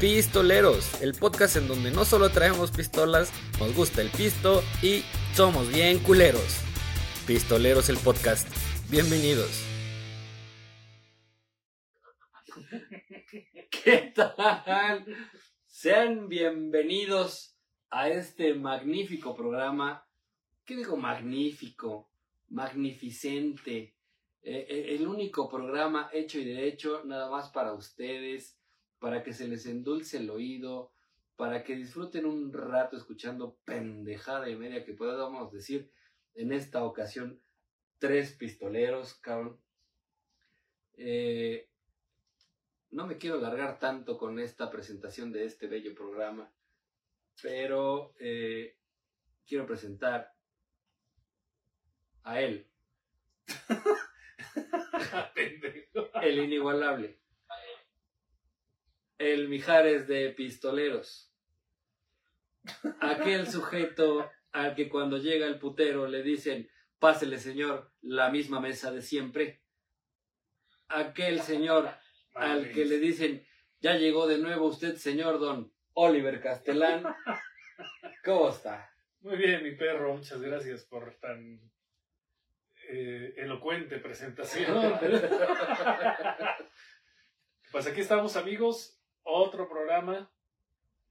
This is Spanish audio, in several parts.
Pistoleros, el podcast en donde no solo traemos pistolas, nos gusta el pisto y somos bien culeros. Pistoleros el podcast. Bienvenidos. ¿Qué tal? Sean bienvenidos a este magnífico programa. ¿Qué digo magnífico? Magnificente. Eh, eh, el único programa hecho y derecho nada más para ustedes para que se les endulce el oído, para que disfruten un rato escuchando pendejada y media que podamos decir en esta ocasión tres pistoleros, cabrón. Eh, no me quiero alargar tanto con esta presentación de este bello programa, pero eh, quiero presentar a él. el inigualable el Mijares de Pistoleros. Aquel sujeto al que cuando llega el putero le dicen, pásele señor, la misma mesa de siempre. Aquel señor al que le dicen, ya llegó de nuevo usted, señor don Oliver Castellán. ¿Cómo está? Muy bien, mi perro, muchas gracias por tan eh, elocuente presentación. pues aquí estamos amigos, otro programa.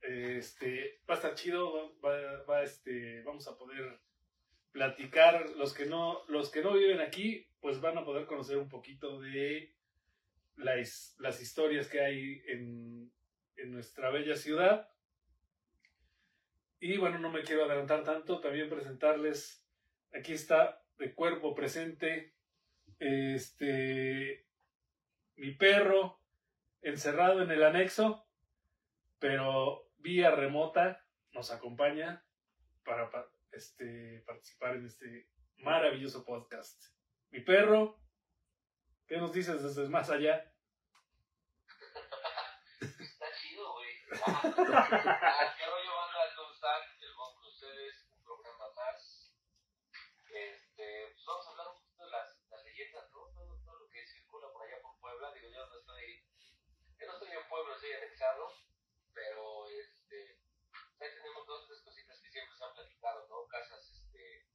Este, va a estar chido, va, este, vamos a poder platicar. Los que, no, los que no viven aquí, pues van a poder conocer un poquito de las, las historias que hay en, en nuestra bella ciudad. Y bueno, no me quiero adelantar tanto, también presentarles, aquí está de cuerpo presente, este, mi perro, encerrado en el anexo, pero vía remota nos acompaña para, este, participar en este maravilloso podcast. Mi perro, ¿qué nos dices desde más allá? Está chido, güey. ¿Qué rollo banda? ¿Cómo están? El con ustedes, un programa más. Este, pues vamos a hablar un poquito de las, las leyendas, ¿no? Todo, todo, lo que circula por allá por Puebla. Digo, yo no estoy pueblo, estoy anexado, pero este, ahí tenemos dos, tres cositas que siempre se han platicado, ¿no? Casas este,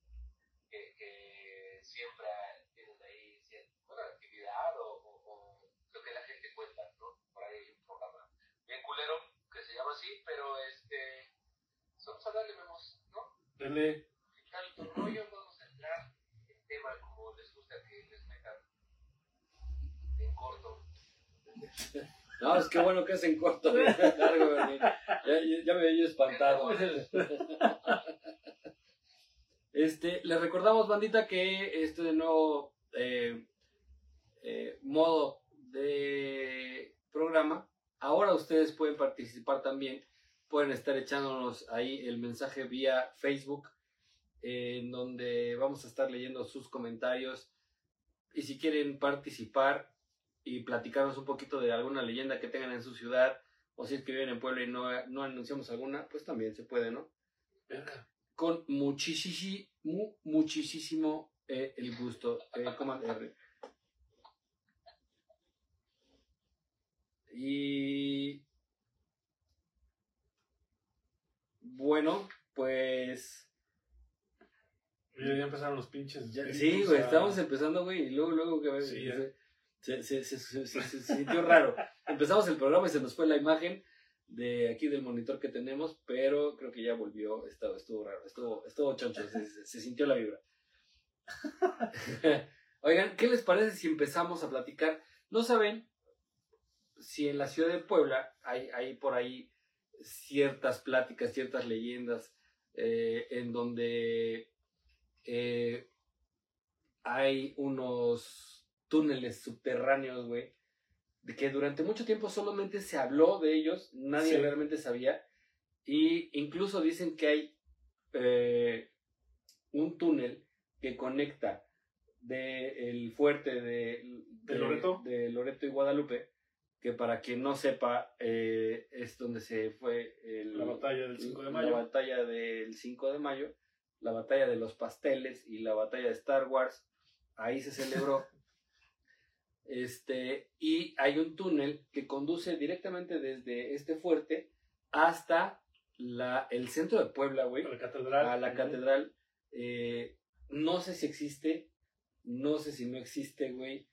que, que siempre tienen ahí cierta actividad o, o, lo que la gente cuenta, ¿no? Por ahí hay un programa bien culero que se llama así, pero este, vamos a darle, vemos, ¿no? Dale. tal tu rollo? Vamos a entrar en tema como les gusta que les metan en corto. No, es que bueno que es en corto, Ya, me había espantado. Este, les recordamos, bandita, que este nuevo eh, eh, modo de programa, ahora ustedes pueden participar también. Pueden estar echándonos ahí el mensaje vía Facebook, en donde vamos a estar leyendo sus comentarios. Y si quieren participar, y platicarnos un poquito de alguna leyenda que tengan en su ciudad, o si es que viven en Puebla y no, no anunciamos alguna, pues también se puede, ¿no? Con muchísimo, muchísimo eh, el gusto. Eh, R. Y bueno, pues. Ya, empezaron los pinches. sí, güey, estamos empezando, güey, y luego, luego que sí, se, se, se, sintió raro. Empezamos el programa y se nos fue la imagen de aquí del monitor que tenemos, pero creo que ya volvió, estuvo, estuvo raro, estuvo, estuvo choncho, se, sintió la vibra. Oigan, ¿qué les parece si empezamos a platicar? No saben si en la ciudad de Puebla hay, hay por ahí ciertas pláticas, ciertas leyendas eh, en donde eh, hay unos túneles subterráneos, güey, de que durante mucho tiempo solamente se habló de ellos, nadie realmente sabía, y incluso dicen que hay eh, un túnel que conecta de el fuerte de, de, Loreto? de Loreto y Guadalupe, que para quien no sepa, eh, es donde se fue la batalla del 5 de mayo. La batalla del 5 de mayo, la batalla de los pasteles y la batalla de Star Wars. Ahí se celebró Este, y hay un túnel que conduce directamente desde este fuerte hasta la, el centro de Puebla, güey. A la catedral. A la Ujú. catedral. Eh, no sé si existe, no sé si no existe, güey.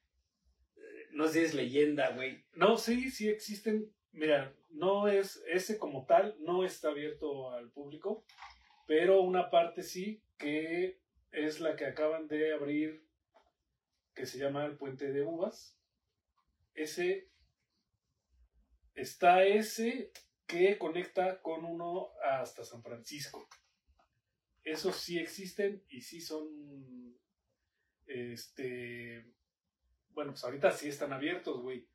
Eh, No sé si es leyenda, güey. No, sí, sí existen. Mira, no es, ese como tal, no está abierto al público, pero una parte sí, que es la que acaban de abrir, que se llama el Puente de Uvas. Ese, está ese que conecta con uno hasta San Francisco. Esos sí existen y sí son, este, bueno, pues ahorita sí están abiertos, güey.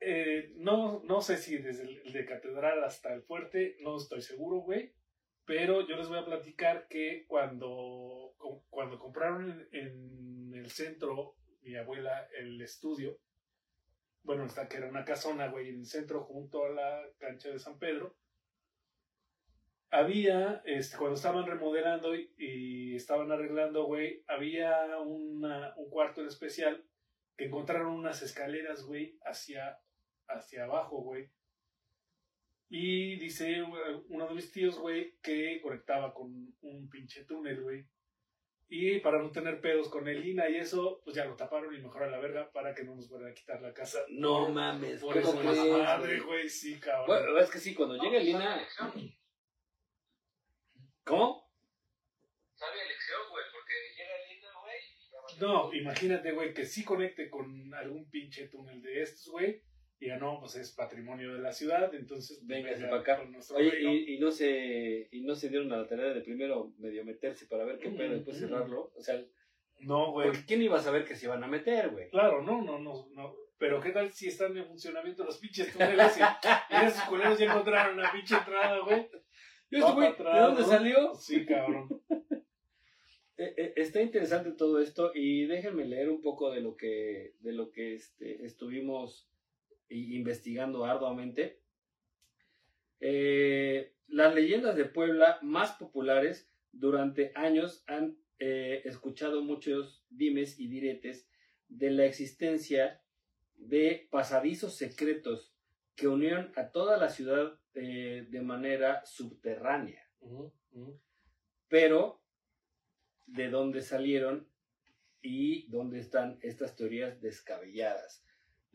Eh, no, no sé si desde el, de Catedral hasta el fuerte, no estoy seguro, güey. Pero yo les voy a platicar que cuando, cu- cuando compraron en, en el centro, mi abuela, el estudio, bueno, está que era una casona, güey, en el centro junto a la cancha de San Pedro, había, este, cuando estaban remodelando y, estaban arreglando, güey, había un cuarto en especial que encontraron unas escaleras, güey, hacia, hacia abajo, güey. Y dice uno de mis tíos, güey, que conectaba con un pinche túnel, güey. Y para no tener pedos con el INA y eso, pues ya lo taparon y mejor a la verga para que no nos fueran a quitar la casa. No mames. Por ¿cómo eso es madre, güey? sí, cabrón. Bueno, es que sí, cuando llega el ¿Sabe INA. ¿Cómo? Sabia elección, güey, porque llega el INA, güey, y ya valió. No, imagínate, güey, que sí conecte con algún pinche túnel de estos, güey. Y ya no, pues es patrimonio de la ciudad, entonces pues, Véngase venga pa' acá. Oye, y, y no se y no se dieron a la tarea de primero medio meterse para ver qué pedo y después Mm. cerrarlo. O sea, No, güey. porque quién iba a saber que se iban a meter, güey. Claro, no, no, no, no. Pero qué tal si están en funcionamiento los pinches túneles y, esos culeros ya encontraron la pinche entrada, güey. Yo, ¿de dónde salió? Sí, cabrón. Eh, eh, está interesante todo esto y déjenme leer un poco de lo que de lo que este, estuvimos investigando arduamente. Eh, las leyendas de Puebla más populares durante años han eh, escuchado muchos dimes y diretes de la existencia de pasadizos secretos que unieron a toda la ciudad eh, de manera subterránea pero de dónde salieron y dónde están estas teorías descabelladas.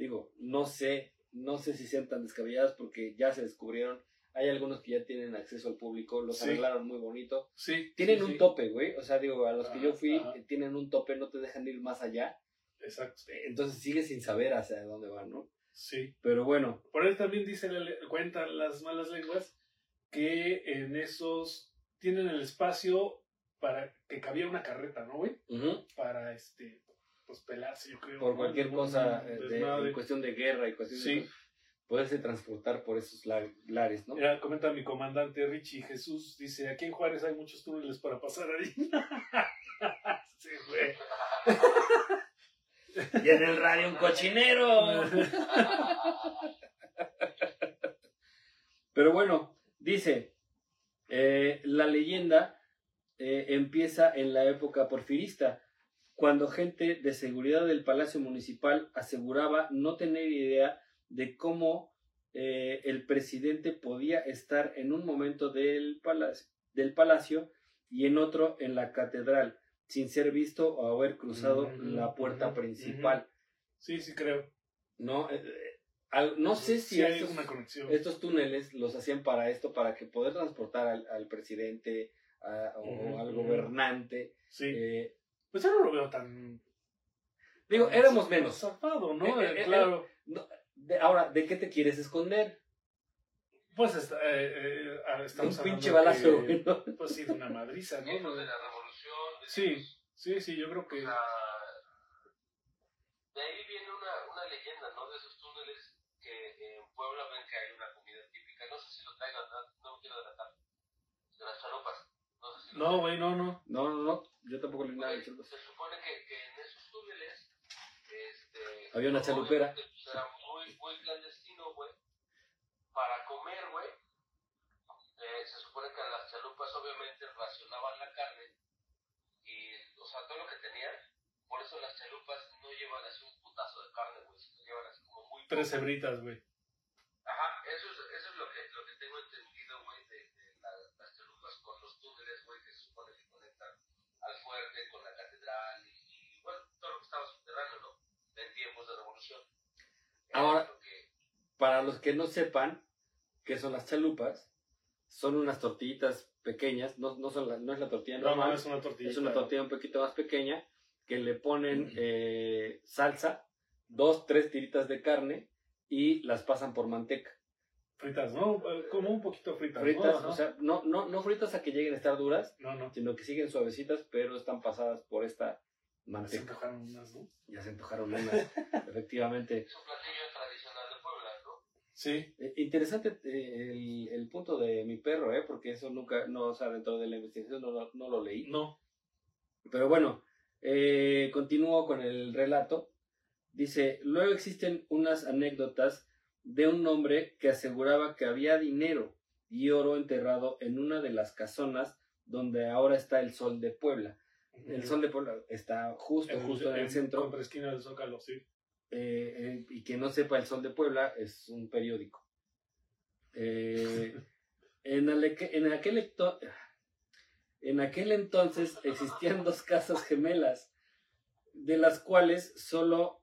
Digo, no sé, no sé si sean tan descabelladas porque ya se descubrieron. Hay algunos que ya tienen acceso al público, los Sí. arreglaron muy bonito. Sí. Tienen sí, un sí. tope, güey. O sea, digo, a los que yo fui eh, tienen un tope, no te dejan ir más allá. Exacto. Entonces sigues sin saber hacia dónde van, ¿no? Sí. Pero bueno, Por ahí también dice la le- cuentan las malas lenguas que en esos tienen el espacio para que cabía una carreta, ¿no, güey? Para este pues pelarse, yo creo. por cualquier cosa eh, de, en cuestión de guerra y cuestión Sí. de poderse transportar por esos la- lares, ¿no? Mira, comenta mi comandante Richie Jesús, dice, aquí en Juárez hay muchos túneles para pasar ahí. sí, güey. Y en el radio un cochinero. Pero bueno, dice, eh, la leyenda eh, empieza en la época porfirista, cuando gente de seguridad del Palacio Municipal aseguraba no tener idea de cómo eh, el presidente podía estar en un momento del palacio, del palacio y en otro en la catedral, sin ser visto o haber cruzado la puerta principal. Sí, sí creo. No, Eh, eh, al- no sé si Sí estos, túneles los hacían para esto, para que poder transportar al, al presidente a- o al gobernante. Sí. eh, Pues yo no lo veo tan... digo, tan éramos menos. Zafado, ¿no? Eh, eh, Eh, claro. De- ahora, ¿de qué te quieres esconder? Pues está, eh, eh, estamos Un pinche hablando balazo, que, ¿no? Pues sí, de una madriza, Hijos ¿no? de la revolución. de Sí, sí, sí, yo creo que... sea, de ahí viene una, una leyenda, ¿no? De esos túneles que en Puebla ven que hay una comida típica. No sé si lo traigan, no, no quiero adelantar. De las charopas. No sé si lo No, güey, no, no. No, no, no. Yo tampoco le nada. Se supone que, que en esos túneles este, Había una chalupera. pues, era muy, muy clandestino, güey. Para comer, güey, eh, se supone que las chalupas obviamente racionaban la carne y, o sea, todo lo que tenían por eso las chalupas no llevan así un putazo de carne, güey, sino llevan así como muy... Tres poco. hebritas, güey. Ajá, eso es, eso es lo, que, lo que tengo entendido, güey, de, de la- las chalupas con los túneles, güey, que se supone que conectan al fuerte con la catedral y, y, bueno, todo lo que estaba subterráneo, ¿no? En tiempos de revolución. Ahora- Para los que no sepan qué son las chalupas, son unas tortillitas pequeñas, no, no, son la- no es la tortilla No, normal, no, es una tortilla. es una tortilla un poquito más pequeña que le ponen eh, salsa, dos, tres tiritas de carne y las pasan por manteca. Fritas, ¿no? Como un poquito fritas. Fritas, ¿no? O sea, no, no, no fritas a que lleguen a estar duras, No, no. sino que siguen suavecitas, pero están pasadas por esta Se manteca. antojaron unas, ¿no? Ya se antojaron unas, efectivamente. es un platillo tradicional de Puebla, ¿no? Sí. Eh, Interesante eh, el, el punto de mi perro, ¿eh? porque eso nunca, no, o sea, dentro de la investigación no, lo- no lo leí. No. Pero bueno, eh, continúo con el relato. Dice, luego existen unas anécdotas de un hombre que aseguraba que había dinero y oro enterrado en una de las casonas donde ahora está el Sol de Puebla. El Sol de Puebla está justo, En- justo en el centro. Contra esquina del Zócalo, sí. Eh, eh, y que no sepa el Sol de Puebla es un periódico. Eh, en, en aquel en aquel entonces existían dos casas gemelas, de las cuales solo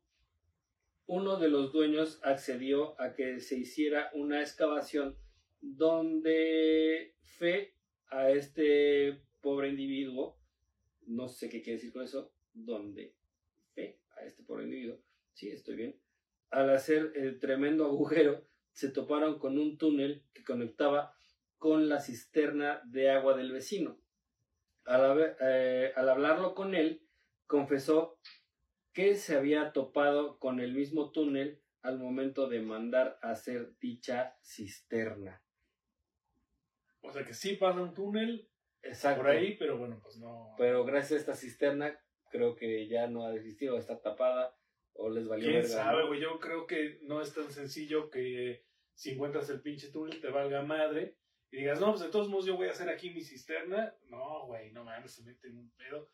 uno de los dueños accedió a que se hiciera una excavación donde fe a este pobre individuo, no sé qué quiere decir con eso, donde a este pobre individuo, sí, estoy bien, al hacer el tremendo agujero, se toparon con un túnel que conectaba con la cisterna de agua del vecino. Al, eh, al hablarlo con él, confesó que se había topado con el mismo túnel al momento de mandar a hacer dicha cisterna. O sea que sí pasa un túnel Exacto. por ahí, pero bueno, pues no. Pero gracias a esta cisterna, creo que ya no ha existido, está tapada o les valió ¿Quién verga, sabe, ¿no? güey? Yo creo que no es tan sencillo que si encuentras el pinche túnel te valga madre y digas, no, pues de todos modos yo voy a hacer aquí mi cisterna. No, güey, no mames, se mete en un pedo.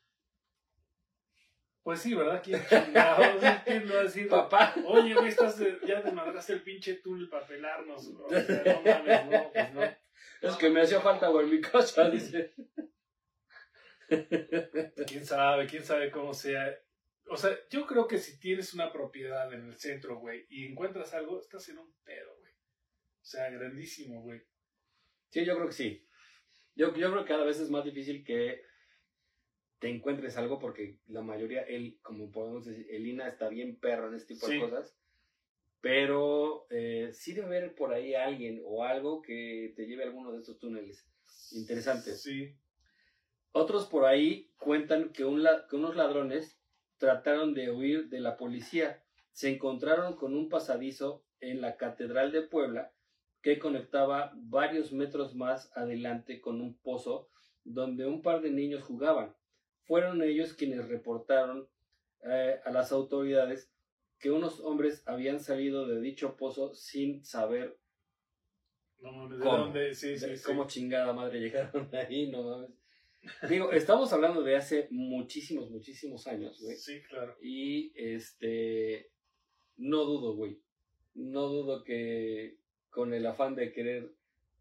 Pues sí, ¿verdad? ¿Quién chingados? ¿Quién decir? Papá, Oye, güey, estás ya desmadraste el pinche túnel para pelarnos. O sea, no mames, no, pues no. Es que me hacía falta, güey, en mi casa, dice. quién sabe, quién sabe cómo sea. O sea, yo creo que si tienes una propiedad en el centro, güey, y encuentras algo, estás en un pedo, güey. O sea, grandísimo, güey. Sí, yo creo que sí. Yo, yo creo que cada vez es más difícil que te encuentres algo porque la mayoría, el, como podemos decir, el INA está bien perro en este tipo Sí. de cosas. Pero eh, sí debe haber por ahí alguien o algo que te lleve a alguno de estos túneles. Interesante. Sí. Otros por ahí cuentan que, un la- que unos ladrones trataron de huir de la policía. Se encontraron con un pasadizo en la Catedral de Puebla que conectaba varios metros más adelante con un pozo donde un par de niños jugaban. Fueron ellos quienes reportaron eh, a las autoridades que unos hombres habían salido de dicho pozo sin saber No mames, ¿de ¿Cómo? dónde? Sí, sí, de sí. cómo chingada madre llegaron ahí, no mames. Digo, estamos hablando de hace muchísimos, muchísimos años, güey. Sí, claro. Y este, no dudo, güey. No dudo que con el afán de querer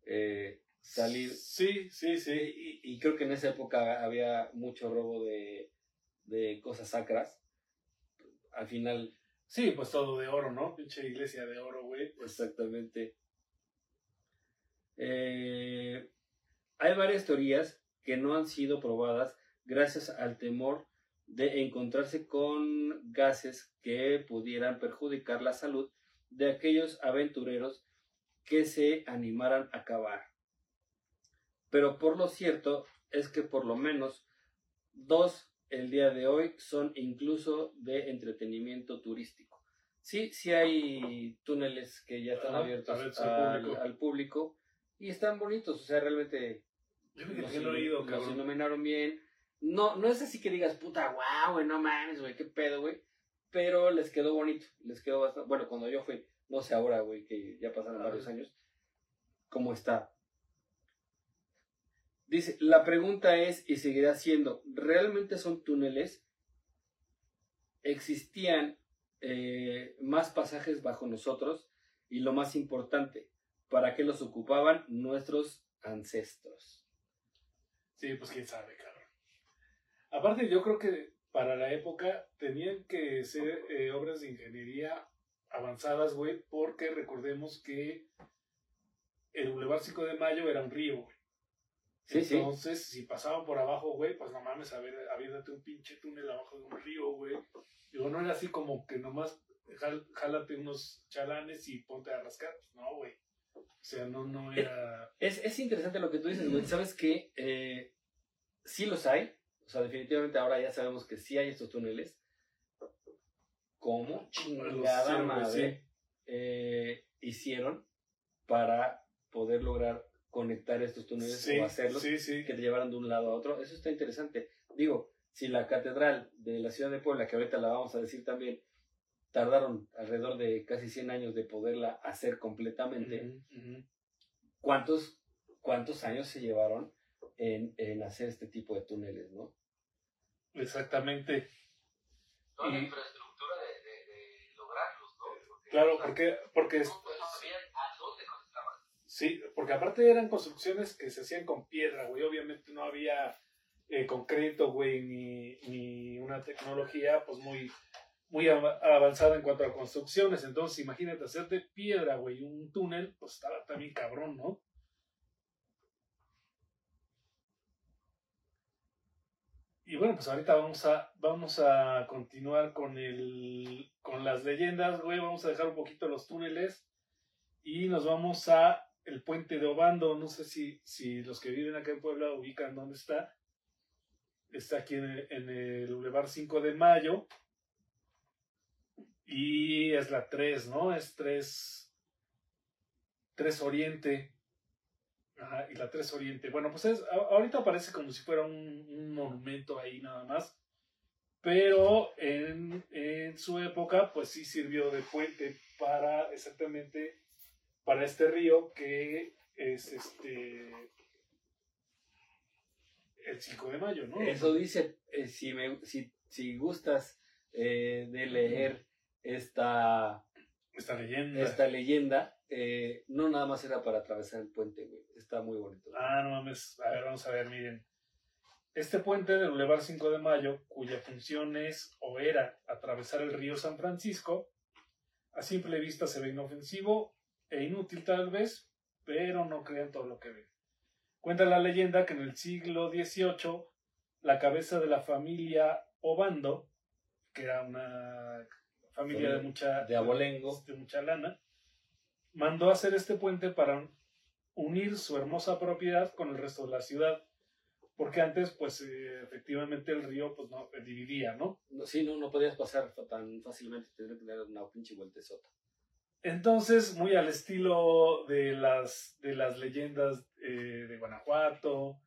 eh, salir. Sí, sí, sí. Y, y creo que en esa época había mucho robo de, de cosas sacras. Al final, Sí, pues todo de oro, ¿no? Pinche iglesia de oro, güey. Exactamente. Eh, hay varias teorías que no han sido probadas gracias al temor de encontrarse con gases que pudieran perjudicar la salud de aquellos aventureros que se animaran a cavar. Pero por lo cierto es que por lo menos dos el día de hoy son incluso de entretenimiento turístico. Sí, sí hay túneles que ya están abiertos al público. al público y están bonitos, o sea, realmente Yo los, que no he ido, los cabrón. iluminaron bien. No, no es así que digas, puta, guau, güey, no mames, güey, qué pedo, güey. Pero les quedó bonito, les quedó bastante. Bueno, cuando yo fui, no sé ahora, güey, que ya pasaron Ah. varios años, ¿cómo está? Dice, la pregunta es y seguirá siendo, ¿realmente son túneles? existían eh, más pasajes bajo nosotros y lo más importante, ¿para qué los ocupaban nuestros ancestros? Sí, pues quién sabe, cabrón. Aparte, yo creo que para la época tenían que ser eh, obras de ingeniería avanzadas, güey, porque recordemos que el Boulevard 5 de Mayo era un río, güey. Sí, sí. Entonces, si pasaban por abajo, güey, pues no mames, a ver, aviéntate un pinche túnel abajo de un río, güey. Digo, no era así como que nomás jal- jálate unos chalanes y ponte a rascar. Pues no, güey. O sea, no, no era. Es, es interesante lo que tú dices, güey. ¿Sabes qué? Eh, sí los hay. O sea, definitivamente ahora ya sabemos que sí hay estos túneles. ¿Cómo chingada madre sí. eh, hicieron para poder lograr conectar estos túneles Sí, o hacerlos sí, sí. que te llevaran de un lado a otro? Eso está interesante. Digo, si la catedral de la ciudad de Puebla, que ahorita la vamos a decir también, tardaron alrededor de casi 100 años de poderla hacer completamente. ¿cuántos, cuántos años se llevaron en, en hacer este tipo de túneles, no? Exactamente. Toda la infraestructura de, de, de lograrlos, ¿no? Porque, Claro, porque, porque es- no, no sabían a dónde conectaban. Sí, porque aparte eran construcciones que se hacían con piedra, güey. Obviamente no había eh, concreto, güey, ni, ni una tecnología, pues muy, muy av- avanzada en cuanto a construcciones. Entonces, imagínate hacer de piedra, güey, un túnel, pues estaba también cabrón, ¿no? Y bueno, pues ahorita vamos a, vamos a continuar con el, con las leyendas, güey. Vamos a dejar un poquito los túneles y nos vamos a el puente de Obando. No sé si, si los que viven acá en Puebla ubican dónde está. Está aquí en el, en Boulevard 5 de Mayo. Y es la 3, ¿no? Es 3, 3 Oriente. Ajá, y la 3 Oriente. Bueno, pues ahorita parece como si fuera un, un monumento ahí nada más. Pero en, en su época, pues sí sirvió de puente para exactamente para este río que es este el 5 de mayo, ¿no? Eso dice, eh, si, me, si, si gustas eh, de leer esta, Esta leyenda. esta leyenda, eh, no nada más era para atravesar el puente, güey. Está muy bonito. Ah, no mames. A ver, vamos a ver, miren. Este puente del Boulevard 5 de Mayo, cuya función es o era atravesar el río San Francisco, a simple vista se ve inofensivo e inútil tal vez, pero no crean todo lo que ven. Cuenta la leyenda que en el siglo XVIII la cabeza de la familia Obando, que era una familia de mucha, De abolengo. de mucha lana, mandó hacer este puente para unir su hermosa propiedad con el resto de la ciudad. Porque antes, pues, eh, efectivamente el río, pues, no, dividía, ¿no? No, sí, no, no podías pasar tan fácilmente, tendría que tener una pinche vueltezota. Entonces, muy al estilo de las, de las leyendas eh, de Guanajuato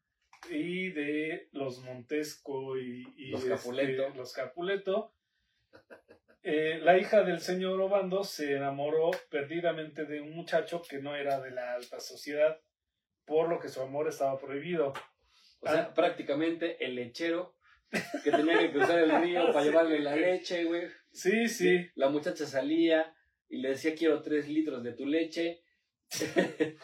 y de los Montesco y, y, Los este, Capuleto. los Capuleto, eh, la hija del señor Obando se enamoró perdidamente de un muchacho que no era de la alta sociedad, por lo que su amor estaba prohibido. O sea, Ah. prácticamente el lechero que tenía que cruzar el río para Sí. llevarle la leche, güey. Sí, sí. La muchacha salía y le decía, quiero tres litros de tu leche.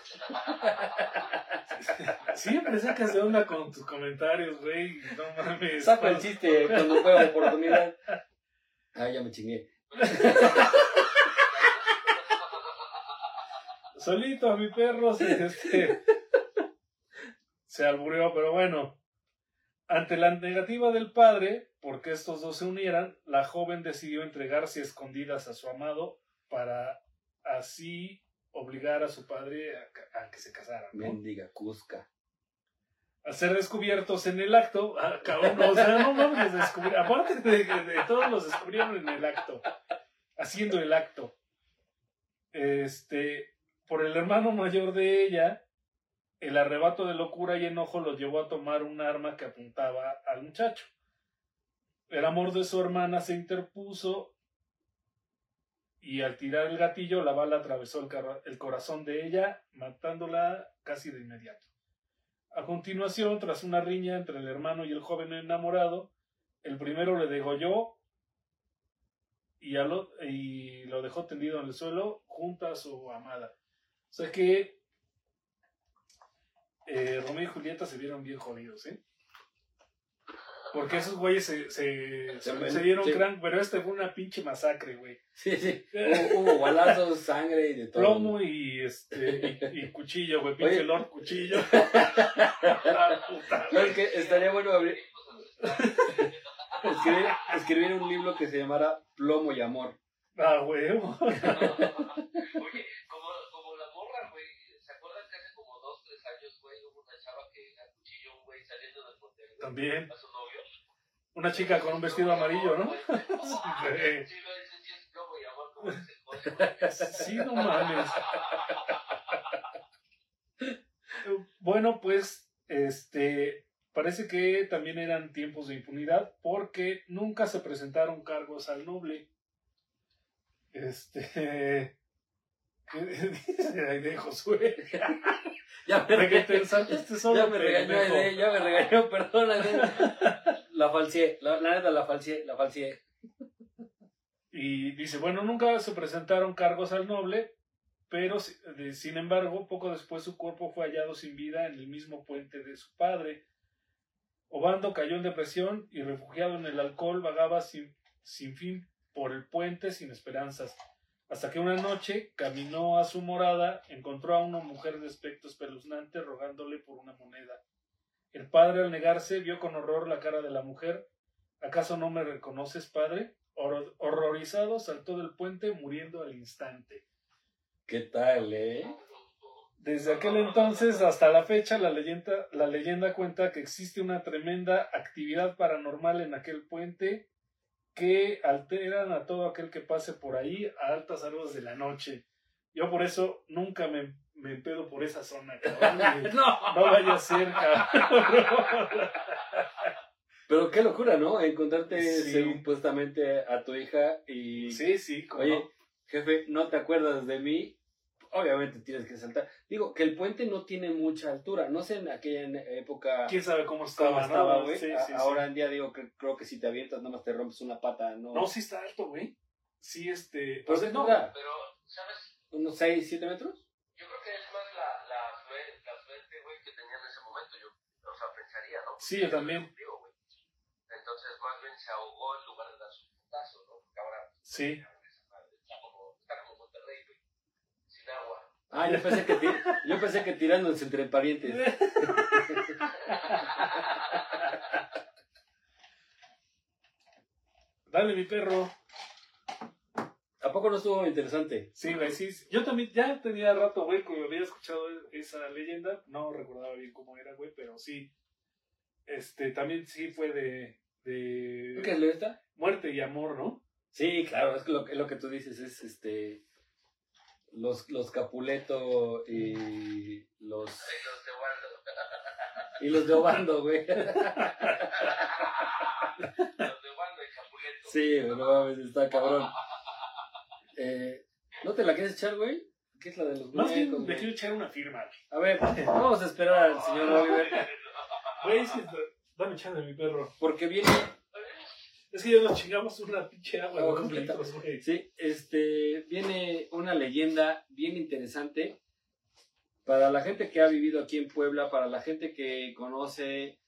Siempre sacas de onda con tus comentarios, güey. No mames. Saco el chiste cuando puedo oportunidad. Ah, ya me chingué. Solito a mi perro se, este, se albureó, pero bueno. Ante la negativa del padre, porque estos dos se unieran, la joven decidió entregarse a escondidas a su amado para así obligar a su padre a, a que se casaran. ¿no? Mendiga Cusca. Al ser descubiertos en el acto, ah, cabrón, o sea, no mames, los descubri- aparte de, de- todos los descubrieron en el acto, haciendo el acto. Este, por el hermano mayor de ella, el arrebato de locura y enojo los llevó a tomar un arma que apuntaba al muchacho. El amor de su hermana se interpuso y al tirar el gatillo, la bala atravesó el, corazón de ella, matándola casi de inmediato. A continuación, tras una riña entre el hermano y el joven enamorado, el primero le degolló y lo dejó tendido en el suelo junto a su amada. O sea que eh, Romeo y Julieta se vieron bien jodidos, ¿eh? Porque esos güeyes se, se, se, se dieron Sí. crank, pero este fue una pinche masacre, güey. Sí, sí. Hubo, hubo balazos, sangre y de todo. Plomo y este y, y cuchillo, güey, pinche Oye. Lord Cuchillo. Ah, puta, No, es que estaría bueno abrir- escribir, escribir un libro que se llamara Plomo y Amor. Ah, huevo. Oye, como, como la morra, güey, ¿se acuerdan que hace como dos, tres años, güey, hubo una chava que acuchilló a un güey saliendo del güey, También. a su? Una chica con un vestido amarillo, ¿no? Sí, no mames. Bueno, pues, este, parece que también eran tiempos de impunidad porque nunca se presentaron cargos al noble. Este, ¿qué dice ahí de Josué? Ya me, regañó, ya me regañó. Aide, ya me regañó, perdón. Aide. La falseé, la, la neta la falseé, la falseé. Y dice, bueno, nunca se presentaron cargos al noble, pero sin embargo, poco después su cuerpo fue hallado sin vida en el mismo puente de su padre. Obando cayó en depresión y refugiado en el alcohol vagaba sin, sin fin por el puente sin esperanzas, hasta que una noche caminó a su morada, encontró a una mujer de aspecto espeluznante rogándole por una moneda. El padre al negarse vio con horror la cara de la mujer. ¿Acaso no me reconoces, padre? Horror- horrorizado saltó del puente muriendo al instante. ¿Qué tal, eh? Desde aquel entonces hasta la fecha, la leyenda, la leyenda cuenta que existe una tremenda actividad paranormal en aquel puente que alteran a todo aquel que pase por ahí a altas horas de la noche. Yo por eso nunca me, me pedo por esa zona, cabrón. No. No vaya a ser, cabrón. Pero qué locura, ¿no? Encontrarte Sí. supuestamente a tu hija y... Sí, sí, como Oye, no. jefe, ¿no te acuerdas de mí? Obviamente tienes que saltar. Digo, que el puente no tiene mucha altura. No sé en aquella época quién sabe cómo cómo estaba, estaba, ¿no? güey. Sí, sí, sí. Ahora en día, digo, que, creo que si te avientas, nada más te rompes una pata, ¿no? No, sí está alto, güey. Sí, este. Pero o sea, ¿qué no? Pero, ¿sabes? ¿Unos 6, 7 metros? Yo creo que es más la, la, fle- la frente, güey, que tenía en ese momento. Yo, o sea, pensaría, ¿no? Sí, yo también. Digo. Entonces, más bien se ahogó en lugar de dar su putazo, ¿no? Porque ahora Sí. está como, está como Monterrey, güey. Sin agua. Ah, yo pensé que, yo pensé que tirándose entre parientes. Dale, mi perro. ¿A poco no estuvo interesante? Sí, güey, sí. sí. Yo también ya tenía rato, güey, que había escuchado esa leyenda. No recordaba bien cómo era, güey, pero sí. Este, también sí fue de. de ¿Qué es lo esta? muerte y amor, ¿no? Sí, claro, es que lo, que- lo que tú dices es este. Los, los Capuleto y los. Ahí los de Waldo. Y los de Obando, güey. Los de Waldo y Capuleto. Sí, güey, no mames, está cabrón. Eh, ¿No te la quieres echar, güey? ¿Qué es la de los Más bien me quiero echar una firma. A ver, vamos a esperar al señor Oliver. Güey, es que. Dame chance, mi perro. Porque viene. Es que ya nos chingamos una pinche agua completa. litros. Sí, este. Viene una leyenda bien interesante. Para la gente que ha vivido aquí en Puebla, para la gente que conoce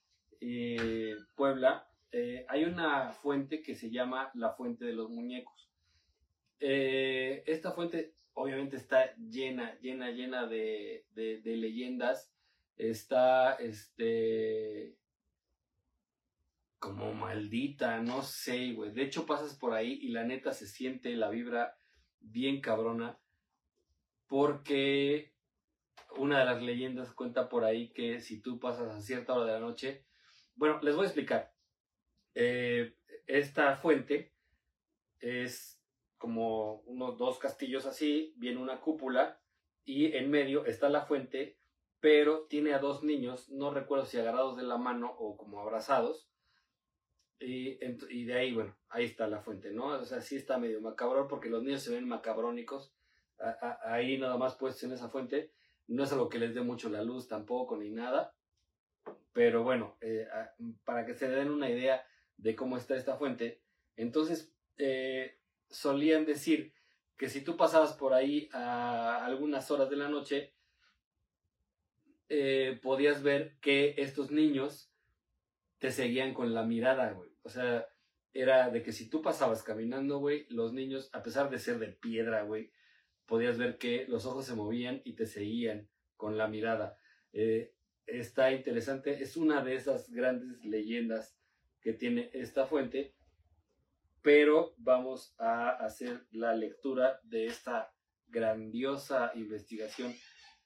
eh, Puebla, eh, hay una fuente que se llama la Fuente de los Muñecos. Eh, esta fuente obviamente está llena, llena, llena de, de- de leyendas. Está, este, como maldita, no sé, güey. De hecho pasas por ahí y la neta se siente la vibra bien cabrona. Porque una de las leyendas cuenta por ahí que si tú pasas a cierta hora de la noche, bueno, les voy a explicar. Eh, esta fuente es como unos dos castillos así, viene una cúpula y en medio está la fuente, pero tiene a dos niños, no recuerdo si agarrados de la mano o como abrazados. Y, de ahí, bueno, ahí está la fuente, ¿no? O sea, sí está medio macabrón porque los niños se ven macabrónicos. ahí nada más puestos en esa fuente. No es algo que les dé mucho la luz tampoco ni nada. Pero bueno, eh, para que se den una idea de cómo está esta fuente. Entonces, eh, solían decir que si tú pasabas por ahí a algunas horas de la noche, eh, podías ver que estos niños te seguían con la mirada, güey. O sea, era de que si tú pasabas caminando, güey, los niños, a pesar de ser de piedra, güey, podías ver que los ojos se movían y te seguían con la mirada. Eh, está interesante, es una de esas grandes leyendas que tiene esta fuente, pero vamos a hacer la lectura de esta grandiosa investigación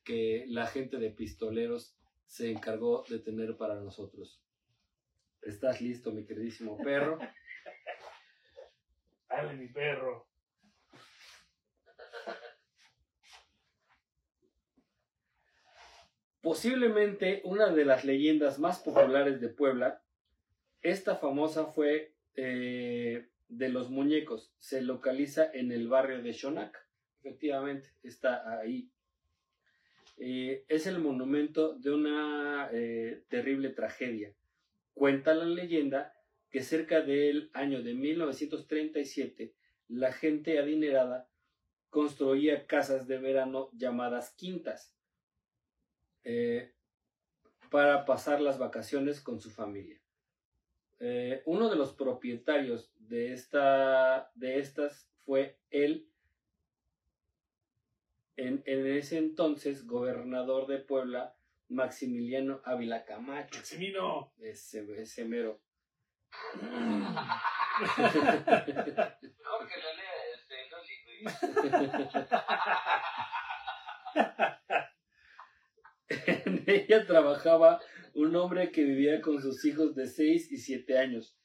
que la gente de pistoleros se encargó de tener para nosotros. ¿Estás listo, mi queridísimo perro? Dale, mi perro. Posiblemente una de las leyendas más populares de Puebla, esta famosa fue eh, de los muñecos. Se localiza en el barrio de Shonak. Efectivamente, está ahí. Eh, es el monumento de una eh, terrible tragedia. Cuenta la leyenda que cerca del año de 1937 la gente adinerada construía casas de verano llamadas quintas eh, para pasar las vacaciones con su familia. Eh, uno de los propietarios de, esta, de estas fue en, en ese entonces gobernador de Puebla, Maximiliano Ávila Camacho. Maximino. Ese, ese mero. Mejor que lo lea este. En ella trabajaba un hombre que vivía con sus hijos de 6 y 7 años.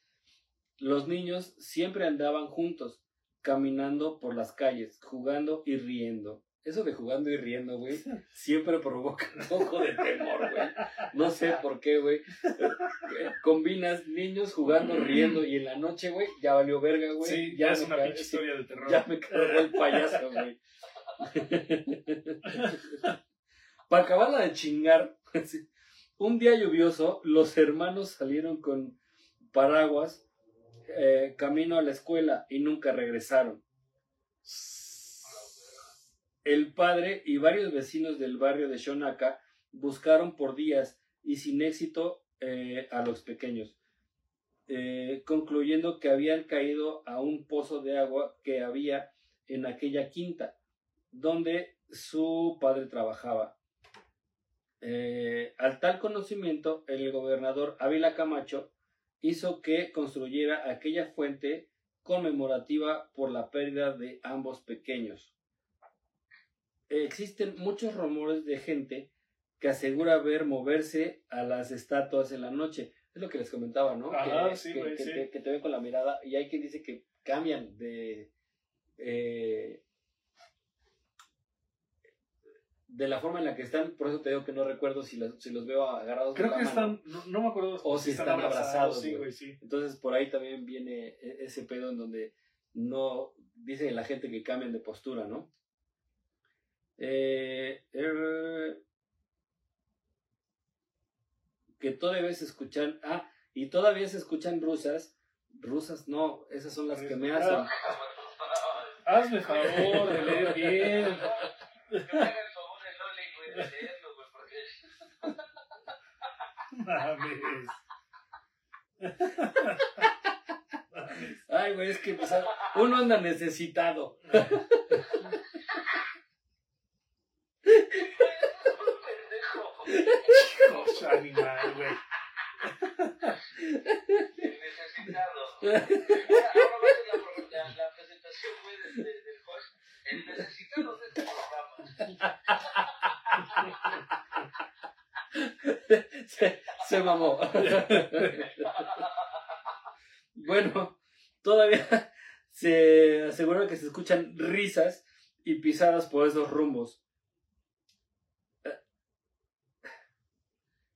Los niños siempre andaban juntos, caminando por las calles, jugando y riendo. Eso de jugando y riendo, güey, siempre provoca un poco de temor, güey. No sé por qué, güey. Combinas niños jugando, riendo y en la noche, güey, ya valió verga, güey. Sí, ya ya es una pinche historia de terror. ya me cargó el payaso, güey. Para acabarla de chingar, un día lluvioso, los hermanos salieron con paraguas eh, camino a la escuela y nunca regresaron. El padre y varios vecinos del barrio de Shonaka buscaron por días y sin éxito eh, a los pequeños, eh, concluyendo que habían caído a un pozo de agua que había en aquella quinta, donde su padre trabajaba. Eh, al tal conocimiento, el gobernador Ávila Camacho hizo que construyera aquella fuente conmemorativa por la pérdida de ambos pequeños. Existen muchos rumores de gente que asegura ver moverse a las estatuas en la noche. Es lo que les comentaba, ¿no? Ajá, que, sí, que- güey, que sí. te, que te ven con la mirada y hay quien dice que cambian de... eh, de la forma en la que están, por eso te digo que no recuerdo si los, si los veo agarrados de Creo la que mano. están, no, no me acuerdo O si están abrazados, güey. sí. Entonces por ahí también viene e- ese pedo en donde no dice la gente que cambian de postura, ¿no? Eh, er, que todavía se escuchan, ah, y todavía se escuchan rusas, rusas no, esas son las que me hacen. Hazme favor de leer bien. Que me haga el favor el Loli, güey, de leerlo, güey, porque Mames. Ay, güey, es que pues, uno anda necesitado. pendejo. Cosa animal, güey. El necesitado. Ahora, ahora va a ser la, pro- la, la presentación, güey, del, del, del host. El necesitado de este programa. Se, mamó. bueno, todavía se asegura que se escuchan risas y pisadas por esos rumbos.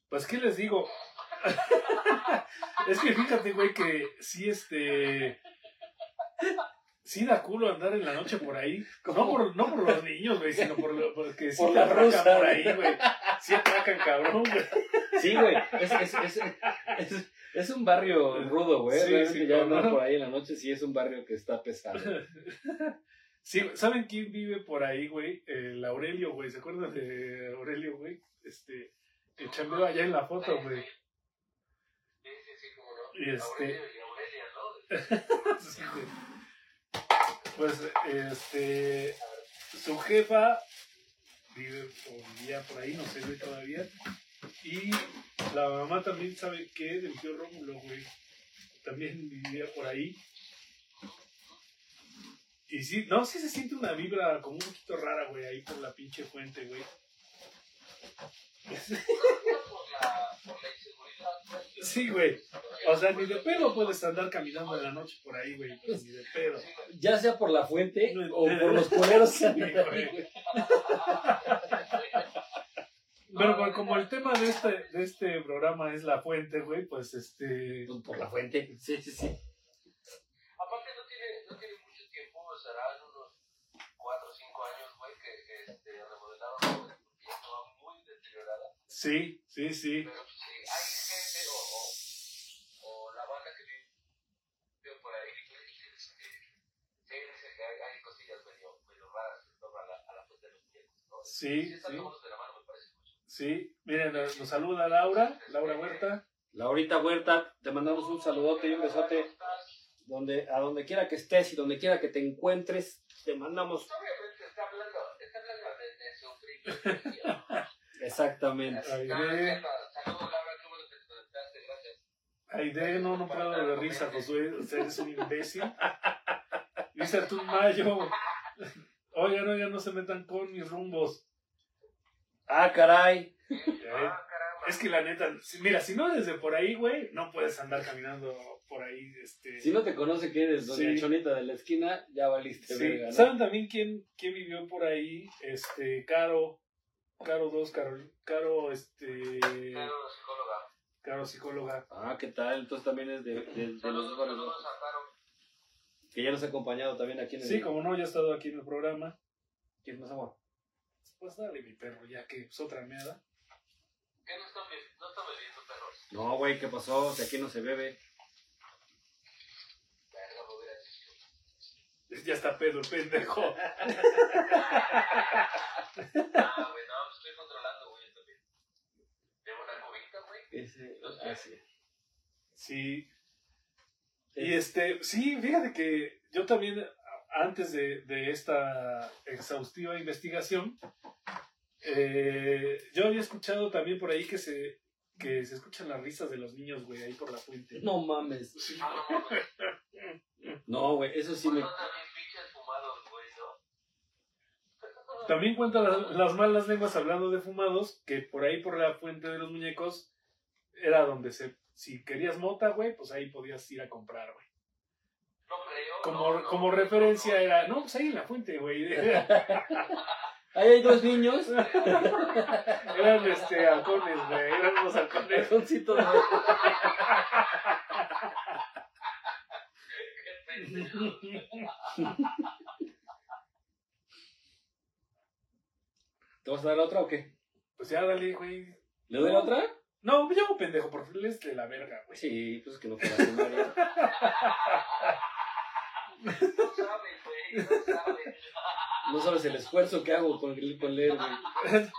Pues, ¿qué les digo? es que fíjate, güey, que sí, este. Sí da culo andar en la noche por ahí. No por, no por los niños, güey, sino por lo porque sí Por te la atracan rusa. por ahí, güey. Sí atracan cabrón, güey. Sí, güey. Es, es, es, es- Es un barrio rudo, güey. Sí, Realmente sí, ya no, por ahí en la noche sí es un barrio que está pesado. Sí, ¿saben quién vive por ahí, güey? El Aurelio, güey. ¿Se acuerdan de Aurelio, güey? Este, el chambeo allá en la foto, güey. Sí, sí, sí, cómo no. Y este- Aurelio y Aurelia, ¿no? Sí, güey. Pues, este, su jefa vive o vivía por ahí, no sé, güey, todavía. Y la mamá también, ¿sabe qué? Del tío Rómulo, güey. También vivía por ahí. Y sí, no, sí se siente una vibra como un poquito rara, güey, ahí por la pinche fuente, güey. Sí, güey. O sea, ni de pedo puedes andar caminando en la noche por ahí, güey. Pues ni de pedo. Ya sea por la fuente No, o por los culeros que Sí, andan ahí, güey. Bueno, pues como el tema de este, de este programa es la fuente, güey, pues este... Pues por la fuente. Sí, sí, sí. Aparte no tiene, no tiene mucho tiempo, serán unos 4 o 5 años, güey, que, que este, remodelaron porque estaba muy deteriorada. Sí, sí, sí. Pero pues, sí, hay gente o, o, o la banda que vive por ahí que dice que sí, dice que hay, hay cosillas medio, medio raras en torno a la, a la fuente de los viejos, ¿no? Sí, están sí. Sí, miren, nos nos saluda Laura, Laura Huerta. Laurita Huerta, te mandamos un saludote y un besote donde, a donde quiera que estés y donde quiera que te encuentres. Te mandamos Obviamente está hablando, está hablando de, de su exactamente. Aide, Saludos, Laura, qué bueno que te conectaste, gracias. Aide, no, no puedo de risa, Josué, usted es un imbécil. Dice Artur Mayo, oigan, oigan, no se metan con mis rumbos. Ah, caray. Eh, Ah, caramba. Es que la neta, mira, si no desde por ahí, güey, no puedes andar caminando por ahí, este... Si no te conoce que eres Doña Sí. Chonita de la esquina, ya valiste Sí. verga, ¿no? ¿Saben también quién, quién vivió por ahí? Este, Caro, Caro 2, Caro, Caro, este, Pero psicóloga. Caro psicóloga. Ah, ¿qué tal? Entonces también es de, de, de los dos a Caro. Que ya nos ha acompañado también aquí en el... Sí, como no, ya ha estado aquí en el programa. ¿Quién más agua? Pues dale, mi perro, ya que es otra meada. ¿Qué no están, no están bebiendo perros? No, güey, ¿qué pasó? Si aquí no se bebe. Ya está pedo el pendejo. Ah, güey, no, estoy controlando, güey, yo también. Llevo una cubita, güey. Ese, ah, sí. Sí. Y este, sí, fíjate que yo también, antes de, de esta exhaustiva investigación, eh, yo había escuchado también por ahí que se, que se escuchan las risas de los niños, güey, ahí por la fuente. No mames. Sí. No, güey, eso sí me... También cuentan las, las malas lenguas hablando de fumados, que por ahí por la fuente de los muñecos era donde se, si querías mota, güey, pues ahí podías ir a comprar, güey. Como, no, no, como referencia era, no, pues ahí en la fuente, güey. Ahí hay dos niños. Eran este halcones, güey. Eran los halcones. Halconcitos, güey. Qué pendejo. ¿Te vas a dar otra o qué? Pues ya dale, güey. ¿Le doy la otra? No, yo pendejo, por les de la verga, güey. Sí, pues es que no la primaria. No sabes, güey, no sabes. No sabes el esfuerzo que hago con, con leer, güey.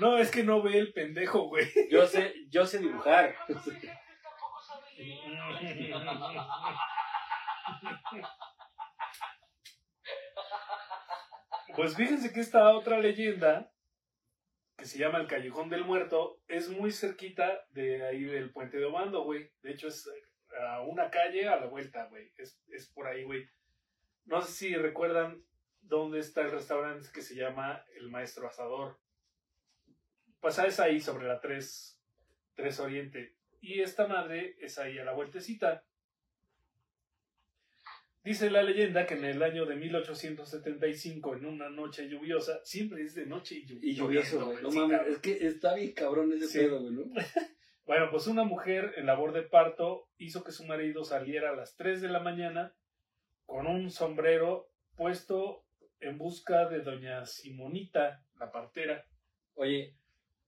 No, es que no ve el pendejo, güey. Yo sé, yo sé dibujar. Tampoco sabe leer. Pues fíjense que esta otra leyenda, que se llama el Callejón del Muerto, es muy cerquita de ahí del puente de Obando, güey. De hecho, es a una calle a la vuelta, güey. Es, es por ahí, güey. No sé si recuerdan dónde está el restaurante que se llama El Maestro Asador. Pues es ahí sobre la 3, 3 Oriente. Y esta madre es ahí a la vueltecita. Dice la leyenda que en el año de 1875, en una noche lluviosa, siempre es de noche y lluviosa. Y lluvioso, güey. No mames, es que está bien cabrón ese Sí. pedo, güey, ¿no? Bueno, pues una mujer en labor de parto hizo que su marido saliera a las 3 de la mañana con un sombrero puesto en busca de doña Simonita, la partera. Oye,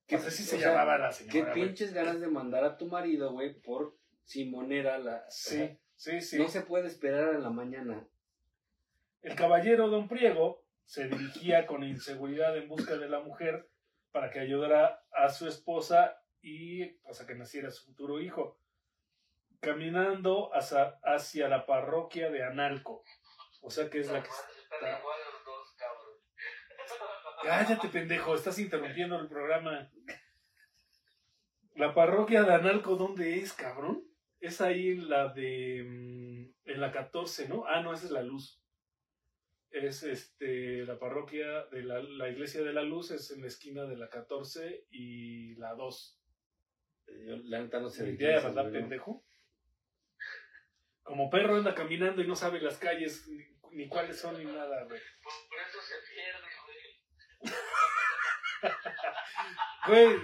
No sé si se sea, llamaba la ¿Qué señora. güey. pinches ganas de mandar a tu marido, güey, por simonera la... Sí, sí, sí. No se puede esperar a la mañana. El caballero don Priego se dirigía con inseguridad en busca de la mujer para que ayudara a su esposa y pues, a que naciera su futuro hijo, caminando hacia, hacia la parroquia de Analco. O sea que es la que Están igual los dos, cabrón. Cállate, pendejo, estás interrumpiendo el programa. La parroquia de Analco, ¿dónde es, cabrón? Es ahí en la de. mm, En la 14, ¿no? Ah, no, esa es la luz. Es este. La parroquia de la, la iglesia de la luz es en la esquina de la 14 y la 2. Yo, la neta no sé de qué ¿Ya, dices, verdad, güey, ¿no? pendejo? Como perro anda caminando y no sabe las calles ni, ni cuáles son ni nada, güey. Por, eso se pierde, güey. Güey,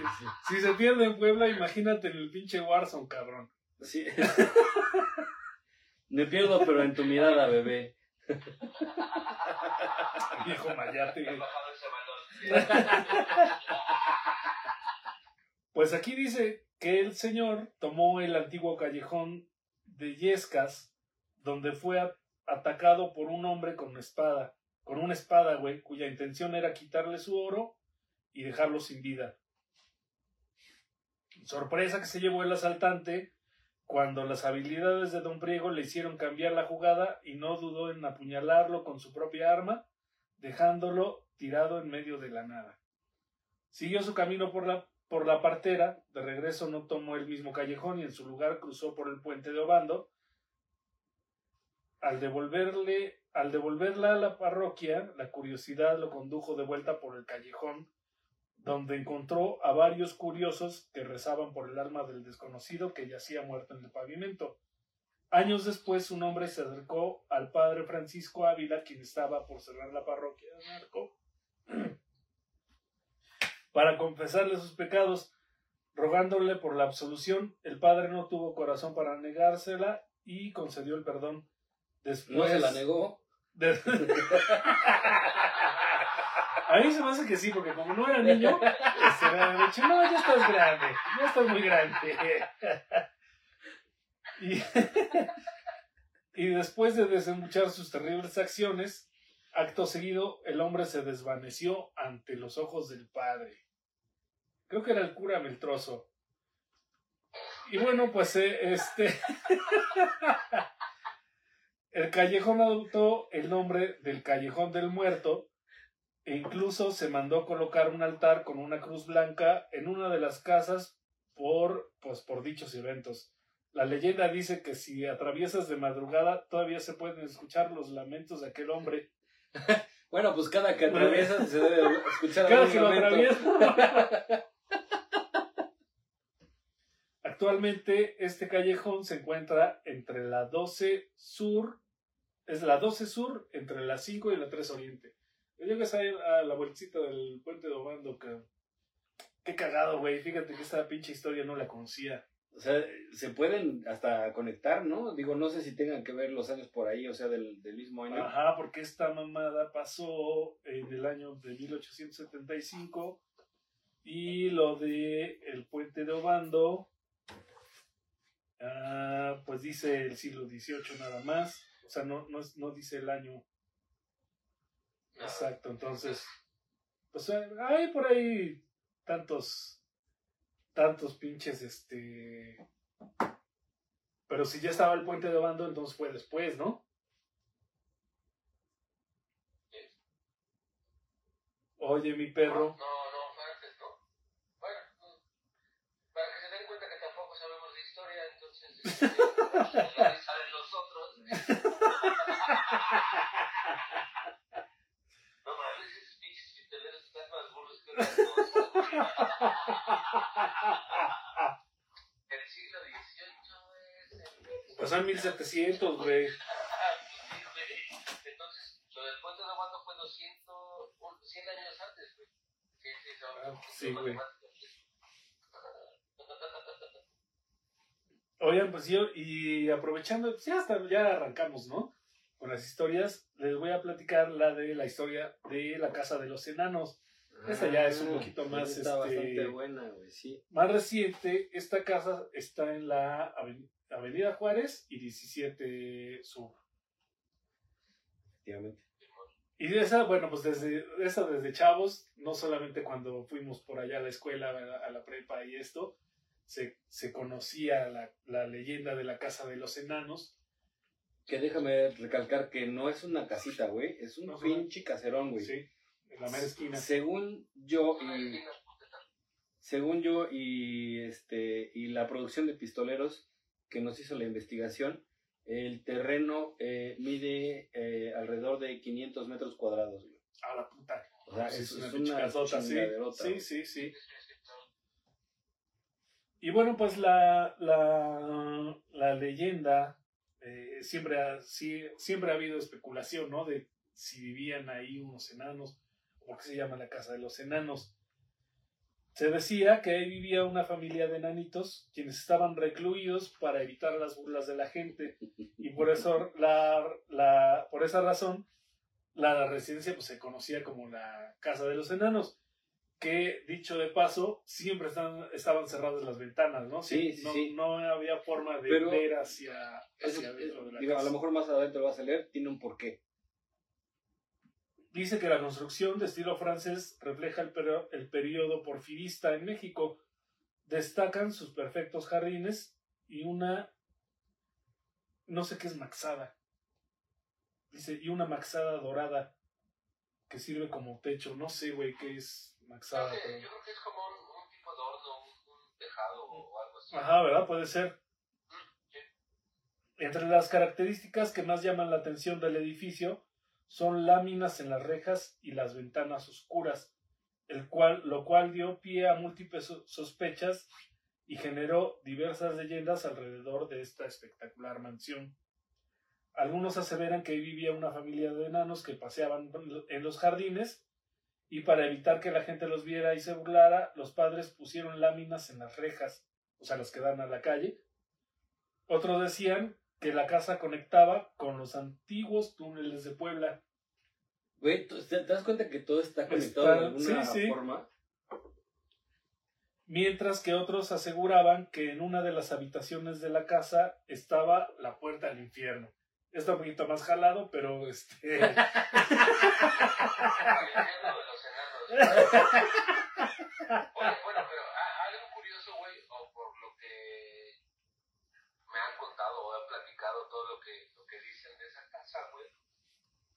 si se pierde en Puebla, imagínate en el pinche Warzone, cabrón. Sí. Me pierdo, pero en tu mirada, bebé. Viejo mayate. Pues aquí dice que el señor tomó el antiguo callejón de Yescas, donde fue atacado por un hombre con espada, con una espada, güey, cuya intención era quitarle su oro y dejarlo sin vida. Sorpresa que se llevó el asaltante cuando las habilidades de Don Priego le hicieron cambiar la jugada y no dudó en apuñalarlo con su propia arma, dejándolo tirado en medio de la nada. Siguió su camino por la, por la partera, de regreso no tomó el mismo callejón y en su lugar cruzó por el puente de Obando. Al devolverle, al devolverla a la parroquia, la curiosidad lo condujo de vuelta por el callejón, donde encontró a varios curiosos que rezaban por el alma del desconocido que yacía muerto en el pavimento. Años después, un hombre se acercó al padre Francisco Ávila, quien estaba por cerrar la parroquia de Narco, para confesarle sus pecados, rogándole por la absolución. El padre no tuvo corazón para negársela y concedió el perdón. Después No se la negó. de- A mí se me hace que sí, porque como no era niño, se me había dicho, no, ya estás grande, ya estás muy grande. Y, y después de desembuchar sus terribles acciones, acto seguido, el hombre se desvaneció ante los ojos del padre. Creo que era el cura Meltroso. Y bueno, pues eh, este... El callejón adoptó el nombre del callejón del muerto e incluso se mandó colocar un altar con una cruz blanca en una de las casas por, pues, por dichos eventos. La leyenda dice que si atraviesas de madrugada todavía se pueden escuchar los lamentos de aquel hombre. Bueno, pues cada que atraviesas se debe escuchar Cada algún que lo atraviesa. Actualmente este callejón se encuentra entre la 12 Sur, es la 12 Sur, entre la 5 y la 3 Oriente. Llegas a ir a la vueltecita del puente de Obando, cabrón. Qué cagado, güey. Fíjate que esta pinche historia no la conocía. O sea, se pueden hasta conectar, ¿no? Digo, no sé si tengan que ver los años por ahí, o sea, del, del mismo año. Ajá, porque esta mamada pasó en el año de 1875 y lo de el puente de Obando, ah, pues dice el siglo XVIII nada más, o sea, no, no, no dice el año No. exacto, entonces, pues eh, hay por ahí tantos, tantos pinches, este... Pero si ya estaba el puente de Obando, entonces fue después, ¿no? Oye, mi perro. No, no, fue antes, ¿no? Bueno, mm, para que se den cuenta que tampoco sabemos de historia, entonces este, nadie sabe los otros. No, pero a veces pinches pisteleros están más burros que otras cosas. El siglo XVIII es. Pues son 1700, güey. Entonces, lo del puente de Obando fue 200, un- 100 años antes, güey. Sí, sí, son- Ah, sí, güey. matemáticas. Oigan, pues yo, y aprovechando, pues ya, hasta, ya arrancamos, ¿no? Con las historias, les voy a platicar la de la historia de la Casa de los Enanos. Esta ya es un poquito más, Está este, bastante buena, güey, sí. Más reciente, esta casa está en la, aven- Avenida Juárez y 17 Sur. Efectivamente. Y de esa, bueno, pues desde esa desde chavos, no solamente cuando fuimos por allá a la escuela, a la, prepa y esto, se, se conocía la, la leyenda de la casa de los enanos. Que déjame recalcar que no es una casita, güey. Es un pinche caserón, güey. Sí, en la mera esquina. Según yo Una y según yo y este y la producción de pistoleros que nos hizo la investigación, el terreno eh, mide eh, alrededor de 500 metros cuadrados. güey. A la puta. O sea, Sí, es, es una casota, sí. chingaderota, Sí, sí, sí. sí, sí, sí. Y bueno, pues la, la, la leyenda, eh, siempre, ha, sí, siempre ha habido especulación, ¿no? De si vivían ahí unos enanos, ¿por qué se llama la casa de los enanos? Se decía que ahí vivía una familia de enanitos quienes estaban recluidos para evitar las burlas de la gente y por eso la, la por esa razón la residencia pues se conocía como la casa de los enanos que dicho de paso siempre están, estaban cerradas las ventanas no Sí, sí, no, sí. no había forma de Pero- ver hacia, Eso, hacia dentro de la digo, a casa. lo mejor más adentro vas a leer, tiene un porqué. Dice que la construcción de estilo francés refleja el, perio- el periodo porfirista en México. Destacan sus perfectos jardines y una... No sé qué es maxada. Dice, y una maxada dorada que sirve como techo. No sé, güey, qué es No maxada. sé, pero- yo creo que es como un, un tipo de horno, un, un tejado o algo así. Ajá, ¿verdad? Puede ser. Sí. Entre las características que más llaman la atención del edificio son láminas en las rejas y las ventanas oscuras, el cual, lo cual dio pie a múltiples so- sospechas y generó diversas leyendas alrededor de esta espectacular mansión. Algunos aseveran que ahí vivía una familia de enanos que paseaban en los jardines y para evitar que la gente los viera y se burlara, los padres pusieron láminas en las rejas, o sea, las que dan a la calle. Otros decían que la casa conectaba con los antiguos túneles de Puebla. Güey, ¿tú- ¿te, te das cuenta que todo está conectado Está- de alguna sí, sí. forma? Mientras que otros aseguraban que en una de las habitaciones de la casa estaba la puerta al infierno. Está un poquito más jalado, pero este. Al infierno de los enanos. Oye, bueno, pero a- algo curioso, güey, o por lo que me han contado o he platicado todo lo que, lo que dicen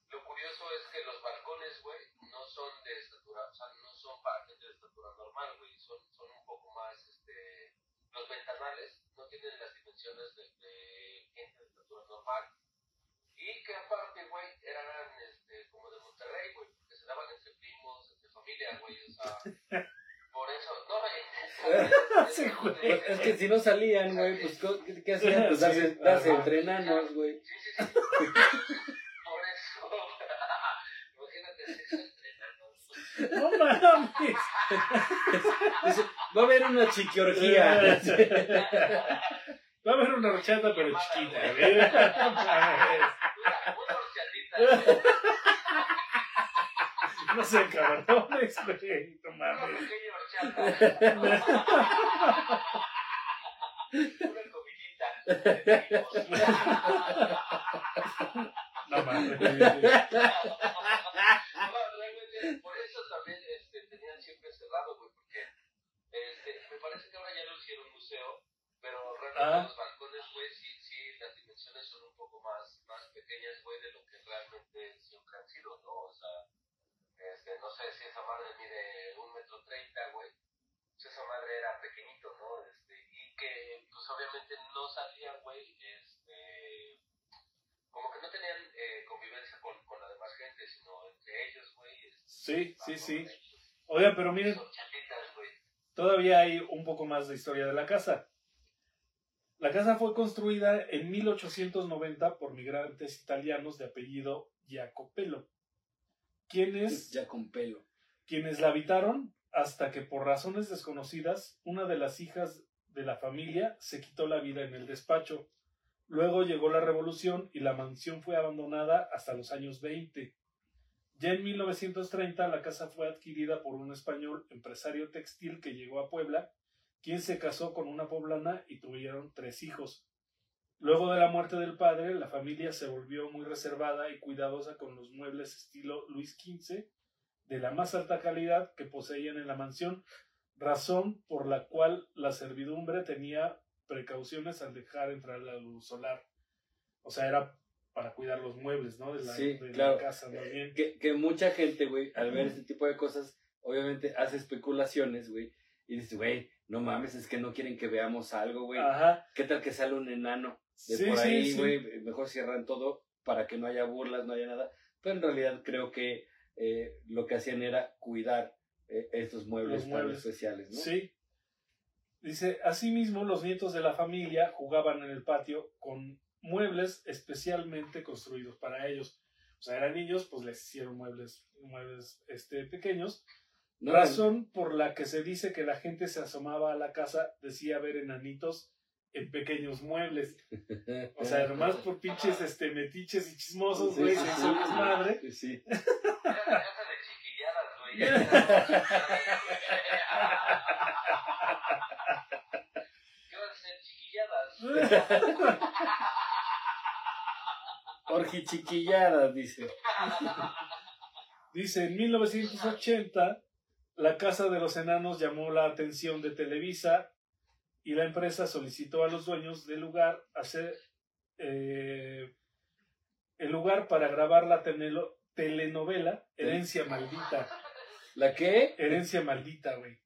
Lo curioso es que los balcones, güey, no son de estatura, o sea, no son para gente de estatura normal, güey, son, son un poco más, este, los ventanales no tienen las dimensiones de, de gente de estatura normal. Y que aparte, güey, eran, este, como de Monterrey, güey, porque se daban entre primos, entre familia, güey, o sea, por eso, no, güey. Sí, güey. Es que si no salían, güey, pues ¿qué, hacían? Pues darse, darse ajá. entre enanos, güey. Sí, sí, sí. Por eso. Imagínate sexo entre enanos. ¡No mames! Dice, va a haber una chiquiorgía. Va a haber una horchata, pero chiquita. ¿eh? No mames. Una, una horchatita, No sé, cabrones, güey. No una mames. pequeña horchata. Una comidita. No mames. No, realmente, por eso también este, tenían siempre cerrado, güey, porque este, me parece que ahora ya lo hicieron museo, pero realmente Ah. los balcones, güey, sí, sí, las dimensiones son un poco más, más pequeñas, güey, de lo que realmente siempre han sido, ¿no? O sea, este, no sé si esa madre mide un metro treinta, güey, pues esa madre era pequeñito, ¿no? Este, y que, pues obviamente no salían, güey, este, como que no tenían eh, convivencia con, con la demás gente, sino entre ellos, güey. este, Sí, sí, sí. ellos. Oigan, pero miren, Son chatitas, güey. todavía hay un poco más de historia de la casa. La casa fue construida en 1890 por migrantes italianos de apellido Jacopello, quienes, quienes la habitaron hasta que por razones desconocidas una de las hijas de la familia se quitó la vida en el despacho. Luego llegó la revolución y la mansión fue abandonada hasta los años 20. Ya en 1930 la casa fue adquirida por un español empresario textil que llegó a Puebla, quien se casó con una poblana y tuvieron tres hijos. Luego de la muerte del padre, la familia se volvió muy reservada y cuidadosa con los muebles estilo Luis XV, de la más alta calidad que poseían en la mansión, razón por la cual la servidumbre tenía precauciones al dejar entrar la luz solar. O sea, era para cuidar los muebles, ¿no? De la, Sí, de la claro. casa, más bien. Que, que mucha gente, güey, al ver este tipo de cosas, obviamente hace especulaciones, güey, y dice, güey, no mames, es que no quieren que veamos algo, güey. Ajá. ¿Qué tal que sale un enano de Sí, por ahí, sí. güey? Mejor cierran todo para que no haya burlas, no haya nada. Pero en realidad creo que eh, lo que hacían era cuidar eh, estos muebles, Los muebles. especiales, ¿no? Sí. Dice, asimismo, los nietos de la familia jugaban en el patio con muebles especialmente construidos para ellos. O sea, eran niños, pues les hicieron muebles, muebles este, pequeños. No, Razón por la que se dice que la gente se asomaba a la casa, decía ver enanitos en pequeños muebles. O sea, nomás por pinches este, metiches y chismosos, güey, sí, se sí, hizo sí. desmadre. Sí, sí. Era la casa de chiquilladas, güey. ¿Qué van a ser chiquilladas? Orgi chiquilladas, dice. Dice, en 1980, la Casa de los Enanos llamó la atención de Televisa y la empresa solicitó a los dueños del lugar hacer eh, el lugar para grabar la tenelo- telenovela Herencia Maldita. ¿La qué? Herencia Maldita, güey.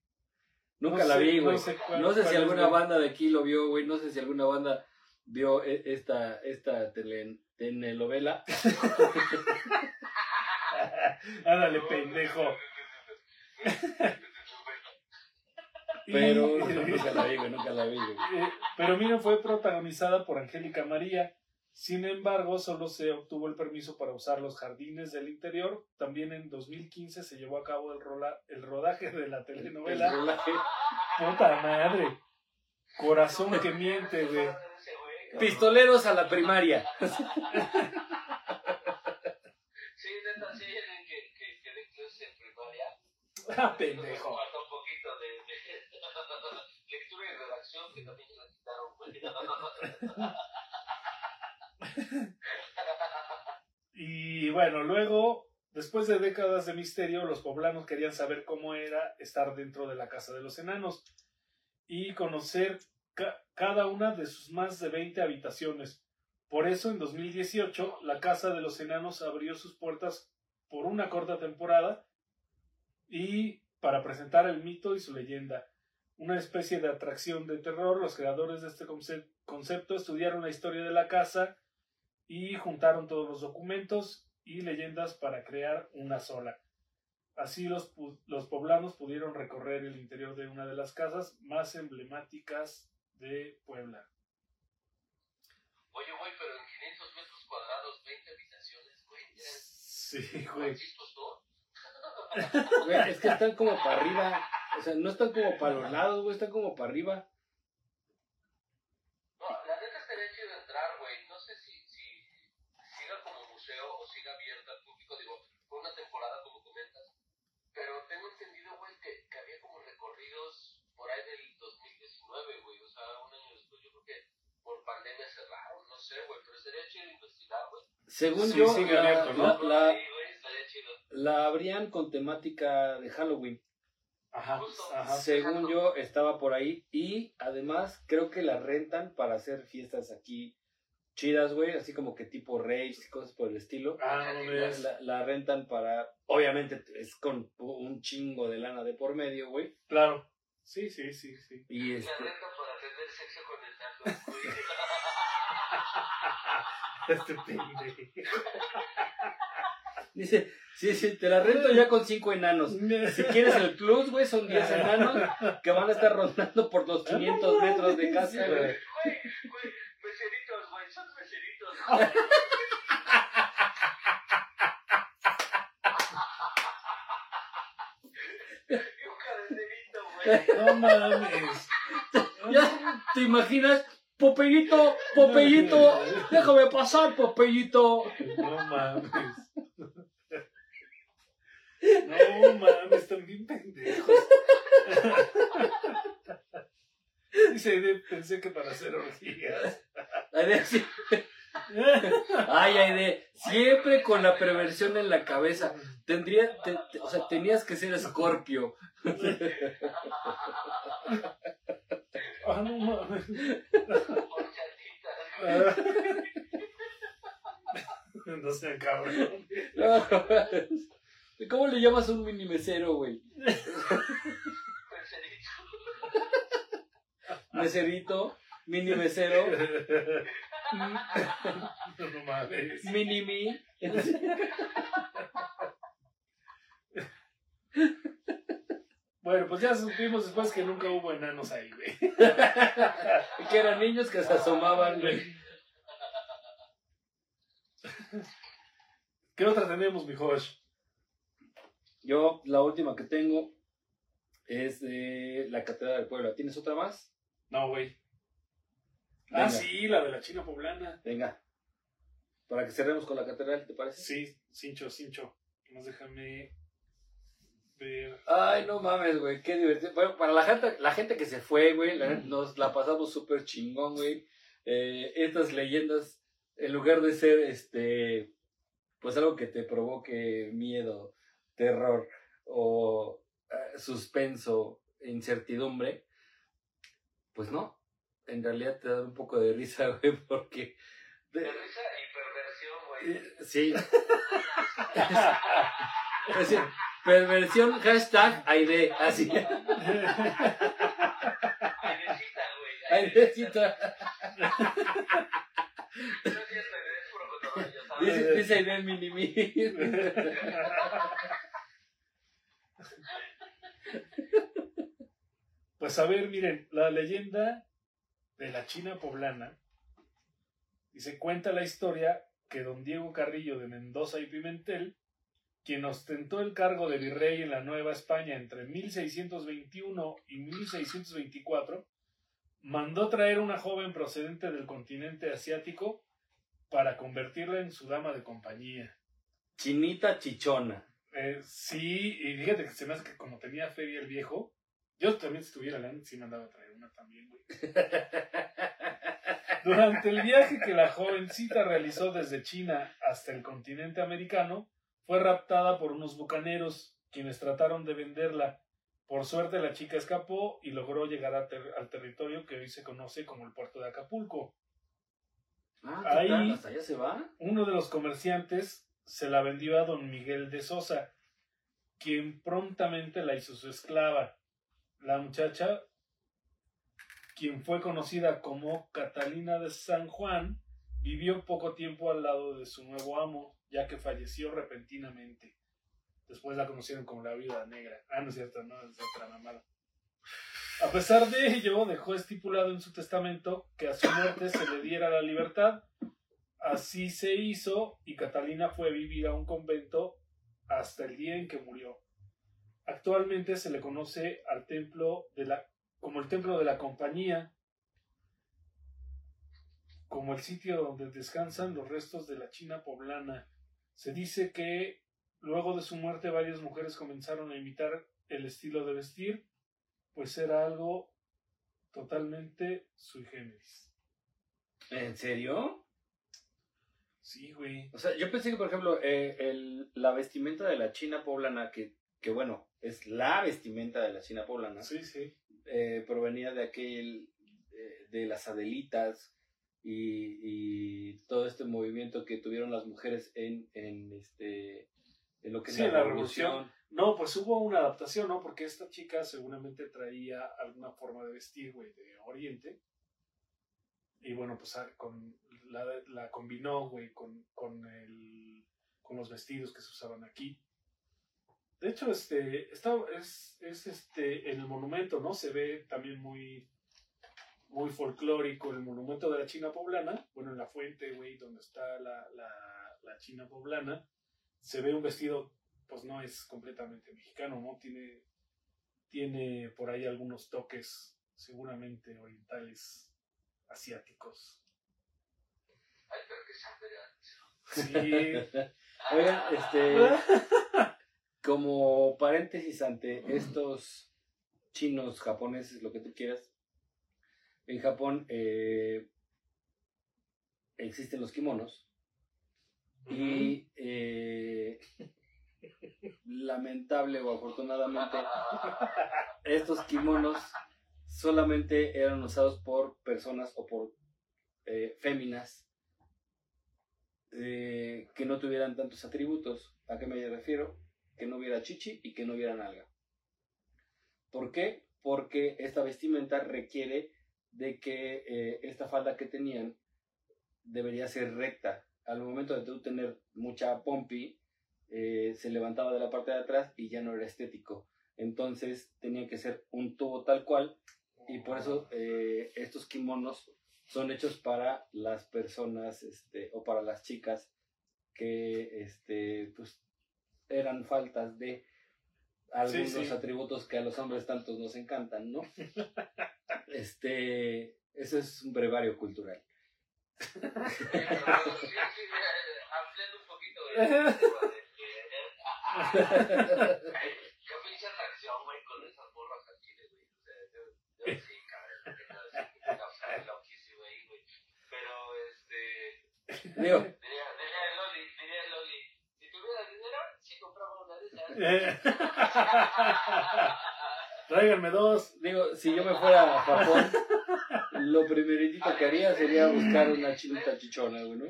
Nunca No la sé- vi, no güey. sé cuál- No sé si alguna banda de aquí lo vio, güey. No sé si alguna banda vio e- esta, esta tele, telenovela. Ándale, pendejo. Pero nunca la vi, güey. Nunca la vi, güey. Eh, pero Mira fue protagonizada por Angélica María. Sin embargo, solo se obtuvo el permiso para usar los jardines del interior. También en 2015 se llevó a cabo el, rola- el rodaje de la El telenovela. Puta madre. Corazón que miente, güey. Pistoleros a la primaria. Sí, neta, sí, alguien que, que, que de clase en primaria. Ah, pendejo. Falta un poquito de, de lectura y redacción que también la quitaron, güey. Y bueno, luego, después de décadas de misterio, los poblanos querían saber cómo era estar dentro de la casa de los enanos y conocer ca- cada una de sus más de 20 habitaciones. Por eso, en 2018, la casa de los enanos abrió sus puertas por una corta temporada y para presentar el mito y su leyenda. Una especie de atracción de terror, los creadores de este conce- concepto estudiaron la historia de la casa y juntaron todos los documentos y leyendas para crear una sola. Así los, los poblanos pudieron recorrer el interior de una de las casas más emblemáticas de Puebla. Oye, güey, pero en 500 metros cuadrados, 20 habitaciones, güey. Sí, güey. Güey, es que están como para arriba. O sea, no están como para los lados, güey. Están como para arriba. No, la neta estaría chido entrar, güey. No sé si, si siga como museo o siga abierta al público. Digo, por una temporada, como comentas. Pero tengo entendido, güey, que, que había como recorridos por ahí del 2019, güey. O sea, un año después. Yo creo que por pandemia cerraron. No sé, güey. Pero sería chido investigar, güey. Según Sí, yo, sigue la, abierto, ¿no? la, la, la abrían con temática de Halloween. Ajá, ajá. Según yo, estaba por ahí. Y además, creo que la rentan para hacer fiestas aquí chidas, güey. Así como que tipo raves y cosas por el estilo. Ah, no ves. La, la rentan para. Obviamente es con un chingo de lana de por medio, güey. Claro. Sí, sí, sí, sí. Y La este. renta para tener sexo con el güey. Este pendejo. Dice, sí, sí, te la rento ya con cinco enanos. Si quieres el plus, güey, son 10 enanos que van a estar rondando por los 500 metros de casa, güey. Güey, güey, meseritos, güey, son meseritos. No mames. ¿Ya te imaginas? Popeyito, Popeyito, déjame pasar, Popeyito. No mames. No mames, están bien pendejos. Dice, de- pensé que para hacer orgías. Aide, sí. Ay, Aide, siempre con la perversión en la cabeza. Tendría, te- te- o sea, tenías que ser escorpio. Ah, no mames. No sean cabrón. No, ¿Cómo le llamas a un mini mesero, güey? Meserito, mini mesero, No mames. mini mi. Bueno, pues ya supimos después que nunca hubo enanos ahí, güey. que eran niños que se asomaban, güey. ¿Qué otra tenemos, mi Josh? Yo, la última que tengo es de la Catedral del Puebla. ¿Tienes otra más? No, güey. Venga. Ah, sí, la de la China poblana. Venga. Para que cerremos con la catedral, ¿te parece? Sí, cincho, cincho. Más déjame ver. Ay, no mames, güey, qué divertido. Bueno, para la gente, la gente que se fue, güey, la nos la pasamos súper chingón, güey. Eh, estas leyendas, en lugar de ser, este, pues algo que te provoque miedo, terror o eh, suspenso, incertidumbre, pues no. En realidad te da un poco de risa, güey, porque... De de- risa y perversión, güey. eh, sí. Es decir, perversión, hashtag, Aide, así. Airecita, güey. ¿sabes? Dice, Aide mini Pues a ver, miren, la leyenda de la China poblana dice cuenta la historia que don Diego Carrillo de Mendoza y Pimentel, quien ostentó el cargo de virrey en la Nueva España entre 1621 y 1624, mandó traer una joven procedente del continente asiático para convertirla en su dama de compañía. Chinita chichona. Eh, sí, y fíjate que se me hace que como tenía feria el viejo, yo también si tuviera la sí me andaba a traer una también, güey. Durante el viaje que la jovencita realizó desde China hasta el continente americano, fue raptada por unos bucaneros, quienes trataron de venderla. Por suerte la chica escapó y logró llegar ter- al territorio que hoy se conoce como el puerto de Acapulco. Ah, Ahí-. ¿Hasta allá se va? Uno de los comerciantes se la vendió a don Miguel de Sosa, quien prontamente la hizo su esclava. La muchacha, quien fue conocida como Catalina de San Juan, vivió poco tiempo al lado de su nuevo amo, ya que falleció repentinamente. Después la conocieron como la viuda negra. Ah, no es cierto, no, es otra mamada. A pesar de ello, dejó estipulado en su testamento que a su muerte se le diera la libertad Así se hizo y Catalina fue a vivir a un convento hasta el día en que murió. Actualmente se le conoce al templo de la como el templo de la compañía, como el sitio donde descansan los restos de la China poblana. Se dice que luego de su muerte varias mujeres comenzaron a imitar el estilo de vestir, pues era algo totalmente sui generis. ¿En serio? Sí, güey. O sea, yo pensé que, por ejemplo, eh, el- la vestimenta de la China poblana, que, que bueno, es la vestimenta de la China poblana, Sí, sí. eh, provenía de aquel, eh, de las Adelitas y, y todo este movimiento que tuvieron las mujeres en, en este en lo que Sí, es la, la revolución. No, pues hubo una adaptación, ¿no? Porque esta chica seguramente traía alguna forma de vestir, güey, de Oriente. Y bueno, pues ah, con la, la combinó, güey, con, con, el, con los vestidos que se usaban aquí. De hecho, este, está, es, es este, en el monumento, ¿no? Se ve también muy, muy folclórico el monumento de la China poblana. Bueno, en la fuente, güey, donde está la, la, la China poblana, se ve un vestido pues no es completamente mexicano, ¿no? Tiene, tiene por ahí algunos toques seguramente orientales, asiáticos. Ay, pero que veganos. Sí. Oigan, este, como paréntesis ante estos chinos, japoneses, lo que tú quieras, en Japón, eh, existen los kimonos y eh, lamentable o afortunadamente estos kimonos solamente eran usados por personas o por eh, féminas eh, que no tuvieran tantos atributos. ¿A qué me refiero? Que no hubiera chichi y que no hubiera nalga. ¿Por qué? Porque esta vestimenta requiere de que eh, esta falda que tenían debería ser recta. Al momento de tú tener mucha pompi, eh, se levantaba de la parte de atrás y ya no era estético. Entonces tenía que ser un tubo tal cual y por eso eh, estos kimonos son hechos para las personas este, o para las chicas que este, pues, eran faltas de algunos Sí, sí. atributos que a los hombres tantos nos encantan, ¿no? Este, eso es un brevario cultural. Sí, pero eh, ampliando un poquito güey, el tema de que- Qué pinche atracción, güey, con esas borras al chile, güey. O sea, yo, yo sí, cabrón, que no, sí, o sea, loquísimo ahí, güey. Pero, este, Digo, diría, diría el Loli, diría el Loli, si tuviera dinero, sí compraba una de esas. Tráiganme dos. digo, si yo me fuera a Japón, lo primeritito que haría sería buscar una chinita chichona, güey, ¿no?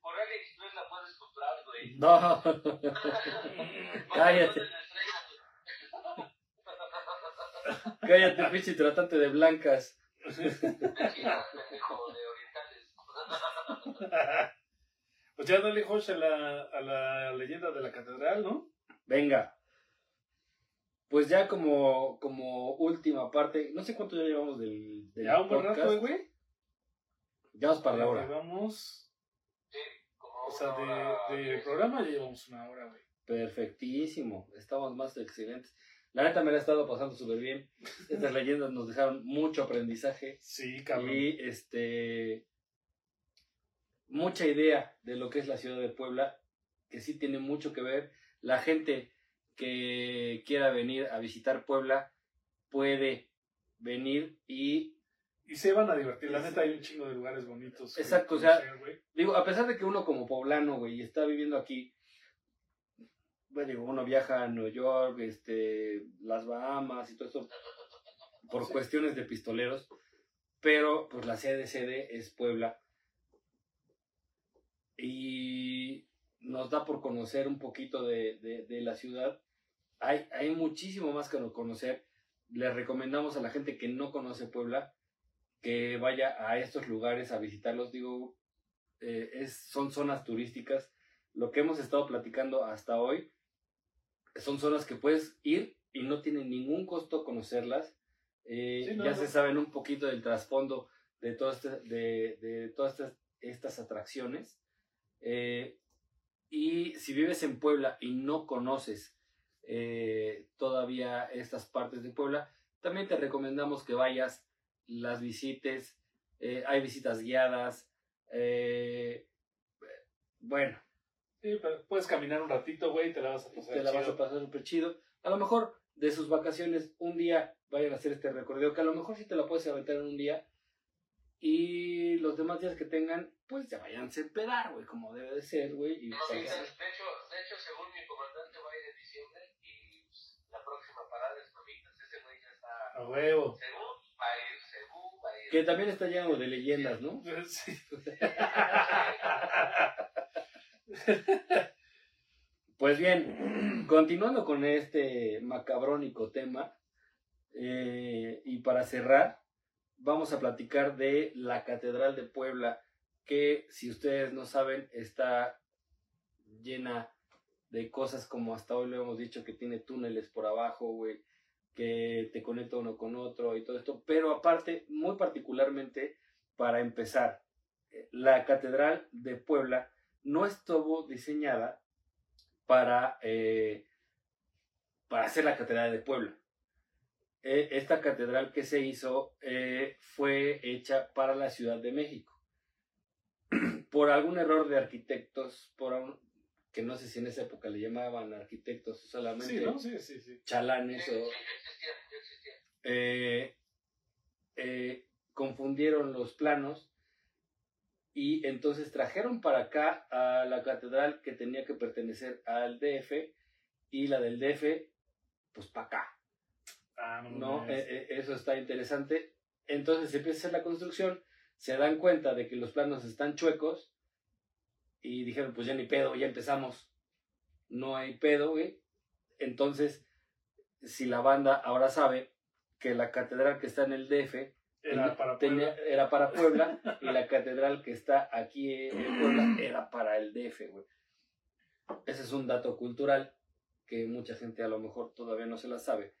Por AliExpress la puedes comprar, güey. No, Cállate. cállate, pinche tratante de blancas. Pues ya dale Josh a la, a la leyenda de la catedral, ¿no? Venga. Pues ya como, como última parte, no sé cuánto ya llevamos del, del Ya un buen rato, güey. Ya vamos para la hora. Llevamos, Sí, como o sea, de, programa ya llevamos una hora, güey. Perfectísimo. Estamos más excelentes. La neta me la he estado pasando súper bien. Estas leyendas nos dejaron mucho aprendizaje. Sí, cabrón. y este mucha idea de lo que es la ciudad de Puebla, que sí tiene mucho que ver. La gente que quiera venir a visitar Puebla puede venir y Y se van a divertir. La neta hay un chingo de lugares bonitos. Exacto, o sea, digo, a pesar de que uno como poblano, güey, está viviendo aquí, bueno, digo, uno viaja a Nueva York, este, las Bahamas y todo esto por Sí. cuestiones de pistoleros, pero pues la sede sede es Puebla y nos da por conocer un poquito de, de- de la ciudad. Hay, hay muchísimo más que no conocer. Les recomendamos a la gente que no conoce Puebla que vaya a estos lugares a visitarlos. Digo, eh, es, son zonas turísticas. Lo que hemos estado platicando hasta hoy son zonas que puedes ir y no tienen ningún costo conocerlas. Eh, Sí, no, ya no. se saben un poquito del trasfondo de, todo este- de, de todas estas, estas atracciones. Eh, y si vives en Puebla y no conoces eh, todavía estas partes de Puebla, también te recomendamos que vayas, las visites. eh, hay visitas guiadas. eh, bueno, Sí, pero puedes caminar un ratito, güey, y te la vas a pasar te la vas a pasar súper chido. A lo mejor de sus vacaciones un día vayan a hacer este recorrido, que a lo mejor sí te la puedes aventar en un día. Y los demás días que tengan, pues ya vayan a empedar, güey, como debe de ser, güey. y No, pasar- de, de hecho, de hecho, según mi comandante va a ir en diciembre y pues, la próxima parada es Mamitas. Ese güey ya está. A huevo. Según va a ir, según va a ir. Que también está lleno de leyendas, ¿no? Sí. Pues bien, continuando con este macabrónico tema, eh, y para cerrar, vamos a platicar de la Catedral de Puebla, que si ustedes no saben, está llena de cosas como hasta hoy lo hemos dicho, que tiene túneles por abajo, güey, que te conecta uno con otro y todo esto, pero aparte, muy particularmente, para empezar, la Catedral de Puebla no estuvo diseñada para, eh, para hacer la Catedral de Puebla. Eh, esta catedral que se hizo eh, fue hecha para la Ciudad de México. por algún error de arquitectos, por un- que no sé si en esa época le llamaban arquitectos solamente Sí, ¿no? Sí, sí, sí. chalanes Sí, o sí, ya existía, ya existía. eh, eh, confundieron los planos y entonces trajeron para acá a la catedral que tenía que pertenecer al DF y la del DF, pues para acá. Ah, no. Eh, eh, eso está interesante. Entonces se empieza a hacer la construcción, se dan cuenta de que los planos están chuecos y dijeron, pues ya ni pedo, ya empezamos. No hay pedo, güey. Entonces, si la banda ahora sabe que la catedral que está en el DF Era para tenía- Puebla. era para Puebla y la catedral que está aquí en Puebla era para el DF, güey. Ese es un dato cultural que mucha gente a lo mejor todavía no se la sabe.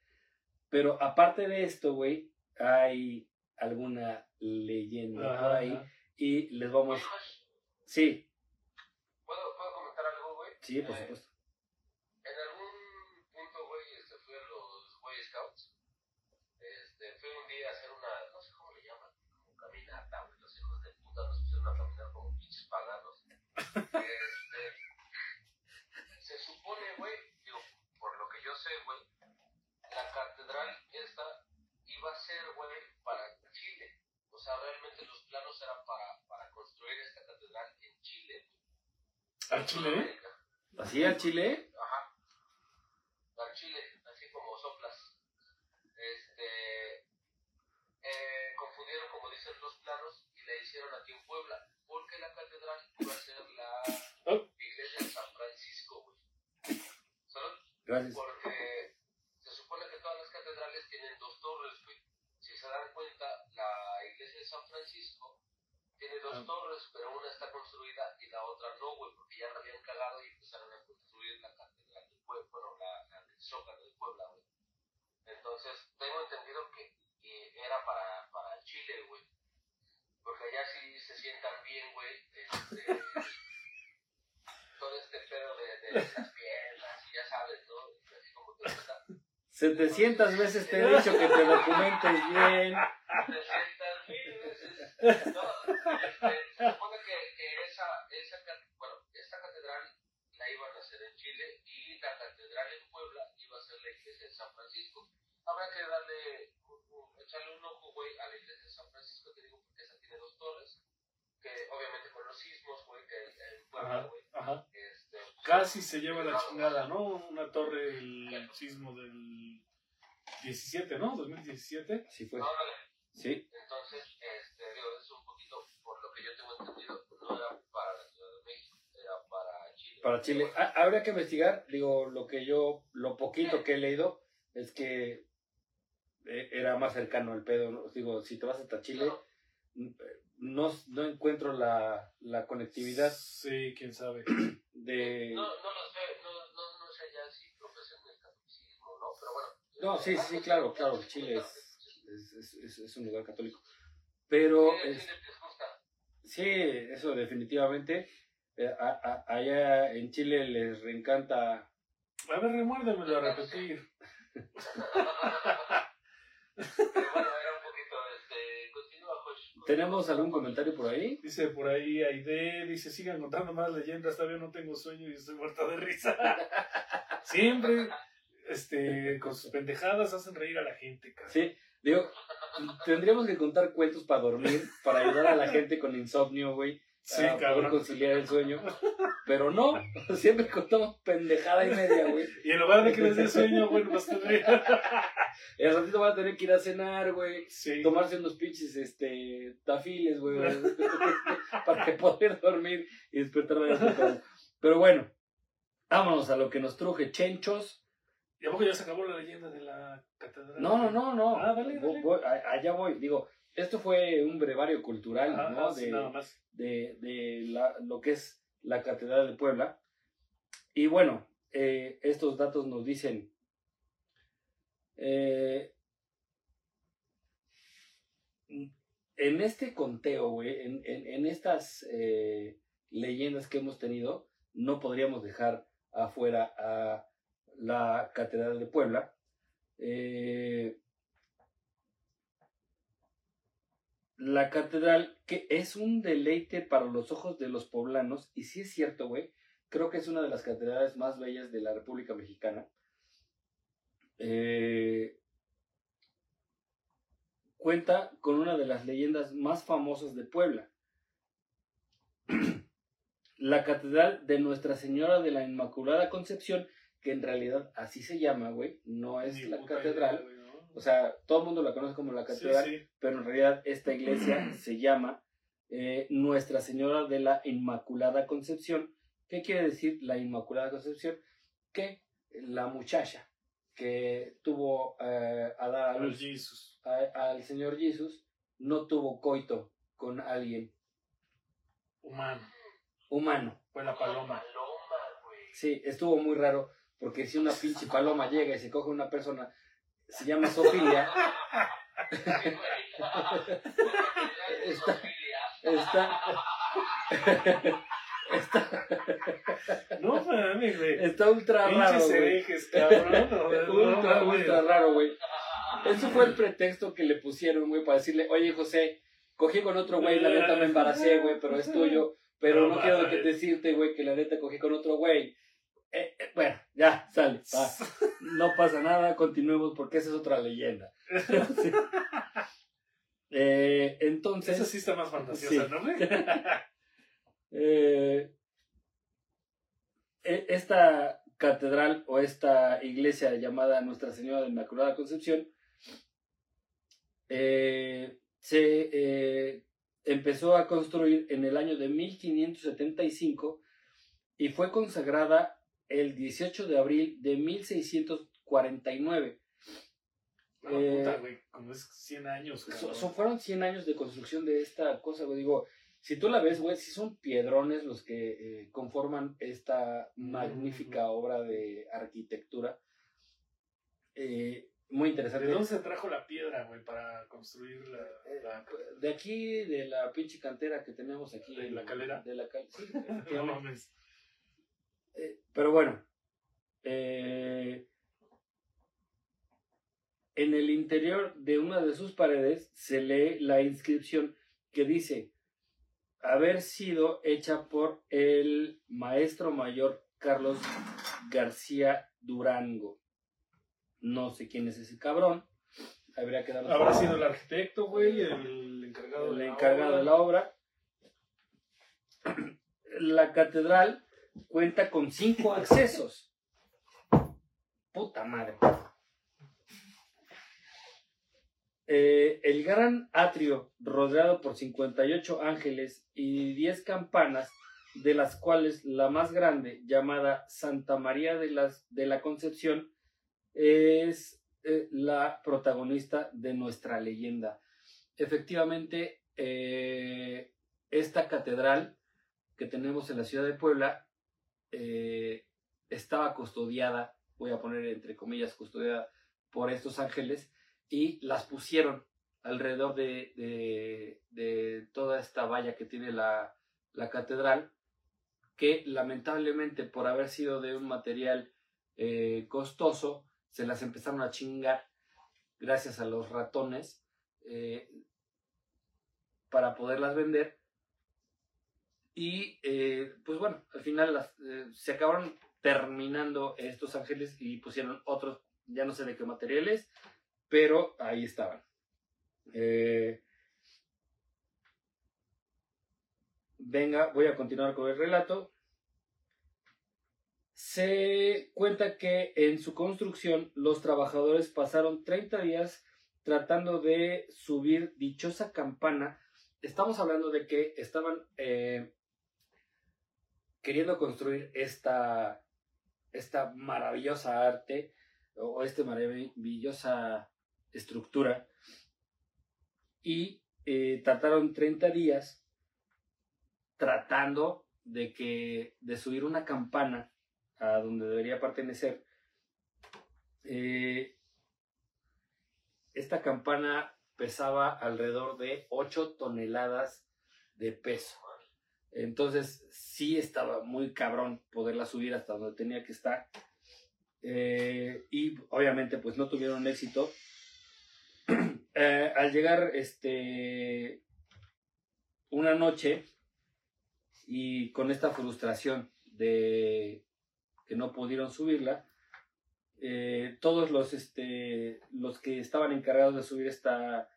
Pero aparte de esto, güey, hay alguna leyenda Ajá, por ahí ajá. y les vamos... Sí, ¿puedo, ¿puedo comentar algo, güey? sí, por Eh, supuesto. En algún punto, güey, este, fui a los Boy Scouts. Este, fui un día a hacer una, no sé cómo le llaman, como caminata, güey. Los hijos de puta nos pusieron a caminar como pinches paganos. Este, se supone, güey, digo, por lo que yo sé, güey, la catedral esta iba a ser, güey, para Chile. O sea, realmente los planos eran para, para construir esta catedral en Chile. ¿Al Chile? ¿Así al Chile? Ajá. Al chile, así como soplas. Este. Eh, confundieron, como dicen los planos, y la hicieron aquí en Puebla. Porque la catedral iba a ser la Oh. iglesia de San Francisco, güey. Salud. Gracias. Porque se supone que todas las catedrales tienen dos torres, güey. Si se dan cuenta, la iglesia de San Francisco tiene dos Ah. torres, pero una está construida y la otra no, güey, porque ya la habían cagado y empezaron a construir la catedral de Puebla, bueno, la, la del Zócalo de Puebla, güey. Entonces, tengo entendido que, que era para, para Chile, güey. Porque allá sí se sientan bien, güey, este, todo este pedo de, de las piernas, y ya sabes, ¿no? Así como te gusta. 700 veces te he dicho que te documentes bien. 300 mil veces. No, este, se supone que, que esa, esa, bueno, esta catedral la iban a hacer en Chile y la catedral en Puebla iba a ser la iglesia de San Francisco. Habrá que darle, echarle un ojo, güey, a la iglesia de San Francisco, te digo, porque esa tiene dos torres, que obviamente con los sismos, güey, que en Puebla, Ajá, güey, ajá. este, Casi se lleva la chingada, ¿no? Una torre, el sismo del 17, ¿no? 2017. Sí fue. ándale. Sí. Entonces, este, digo, es un poquito, por lo que yo tengo entendido, no era para la Ciudad de México, era para Chile. Para Chile. Ah, habría que investigar, digo, lo que yo, lo poquito que he leído es que eh, era más cercano al pedo. ¿no? Digo, si te vas hasta Chile, no, no encuentro la, la conectividad Sí, quién sabe. de... No, no lo sé, no, no, no sé ya si profesan el catolicismo, ¿no? Pero bueno. No, sí, sí, claro, claro, Chile es, es, es- es- es un lugar católico. Pero, Sí, es- eso definitivamente. Eh, a- a- allá en Chile les reencanta A ver, remuérdemelo a repetir. Este. ¿Tenemos algún comentario por ahí? Dice por ahí Aide, dice, sigan contando más leyendas, todavía no tengo sueño y estoy muerta de risa. Siempre, este, con sus pendejadas hacen reír a la gente, cara. Sí, digo, tendríamos que contar cuentos para dormir, para ayudar a la gente con insomnio, güey, Sí, a poder conciliar el sueño. Pero no, siempre contamos pendejada y media, güey. Y en lugar de que les dé sueño, pues tendría. Y al ratito van a tener que ir a cenar, güey. Sí. Tomarse unos pinches, este, tafiles, güey. para que poder dormir y despertar de la Pero bueno, vámonos a lo que nos truje, chenchos. ¿Y a poco ya se acabó la leyenda de la catedral? No, no, no, no. Ah, dale. Voy- allá voy. Digo, esto fue un brevario cultural, Ajá, ¿no? sí, De, nada más. de, de la- lo que es la Catedral de Puebla. Y bueno, eh, estos datos nos dicen, eh, en este conteo, güey, en, en- en estas eh, leyendas que hemos tenido, no podríamos dejar afuera a la Catedral de Puebla. Eh, la catedral, que es un deleite para los ojos de los poblanos, y sí es cierto, güey, creo que es una de las catedrales más bellas de la República Mexicana. Eh, cuenta con una de las leyendas más famosas de Puebla. la catedral de Nuestra Señora de la Inmaculada Concepción, que en realidad así se llama, güey, no es Ni la catedral. idea, güey, ¿no? O sea, todo el mundo la conoce como la catedral, sí. pero en realidad esta iglesia se llama eh, Nuestra Señora de la Inmaculada Concepción. ¿Qué quiere decir la Inmaculada Concepción? Que la muchacha que tuvo eh, a dar a Al luz Jesus. a- al Señor Jesús no tuvo coito con alguien Humano. humano. Fue la paloma. Paloma, güey. Sí, estuvo muy raro, porque si una pinche paloma llega y se coge una persona, se llama Sofía. Está- está, está, No mames, güey. está ultra raro, güey. Ultra, ultra raro, güey. Eso fue el pretexto que le pusieron, güey, para decirle, oye, José, cogí con otro güey, la neta me embaracé, güey, pero es tuyo. Pero No no quiero que- decirte, güey, que la neta cogí con otro güey. Bueno, ya, sale, va. No pasa nada, continuemos porque esa es otra leyenda. Sí. Eh, entonces, Esa sí está más fantasiosa, Sí. ¿no, eh, e- esta catedral o esta iglesia llamada Nuestra Señora de Inmaculada Concepción eh, se empezó a construir en el año de 1575 y fue consagrada el 18 de abril de 1649. No, Eh, puta, güey. Como es 100 años, So- cabrón. so- fueron 100 años de construcción de esta cosa, güey. Digo, si tú la ves, güey, sí son piedrones los que eh, conforman esta magnífica obra de arquitectura. Eh, muy interesante. ¿De dónde se trajo la piedra, güey, para construir la... Eh, la- De aquí, de la pinche cantera que tenemos aquí. ¿De en- la calera? De la cal- sí, No mames. Eh, pero bueno, eh, en el interior de una de sus paredes se lee la inscripción que dice haber sido hecha por el maestro mayor Carlos García Durango. No sé quién es ese cabrón. Habría que darle Habrá sido el arquitecto, güey, el encargado el de la encargado obra. de la obra. La catedral cuenta con cinco accesos. Puta madre. Eh, el gran atrio, rodeado por 58 ángeles y 10 campanas, de las cuales la más grande, llamada Santa María de, las, de la Concepción, es eh, la protagonista de nuestra leyenda. Efectivamente, eh, esta catedral que tenemos en la ciudad de Puebla eh, estaba custodiada, voy a poner entre comillas, custodiada por estos ángeles y las pusieron alrededor de, toda esta valla que tiene la, la catedral, que lamentablemente por haber sido de un material eh, costoso, se las empezaron a chingar gracias a los ratones eh, para poderlas vender. Y eh, pues bueno, al final eh, se acabaron terminando estos ángeles y pusieron otros, ya no sé de qué materiales, pero ahí estaban. Eh, venga, voy a continuar con el relato. Se cuenta que en su construcción los trabajadores pasaron 30 días tratando de subir dichosa campana. Estamos hablando de que estaban queriendo construir esta, esta maravillosa arte o esta maravillosa estructura y eh, trataron 30 días tratando de que de subir una campana a donde debería pertenecer. Eh, esta campana pesaba alrededor de 8 toneladas de peso entonces sí estaba muy cabrón poderla subir hasta donde tenía que estar. Eh, y obviamente pues no tuvieron éxito. Eh, al llegar este una noche y con esta frustración de que no pudieron subirla eh, todos los este los que estaban encargados de subir esta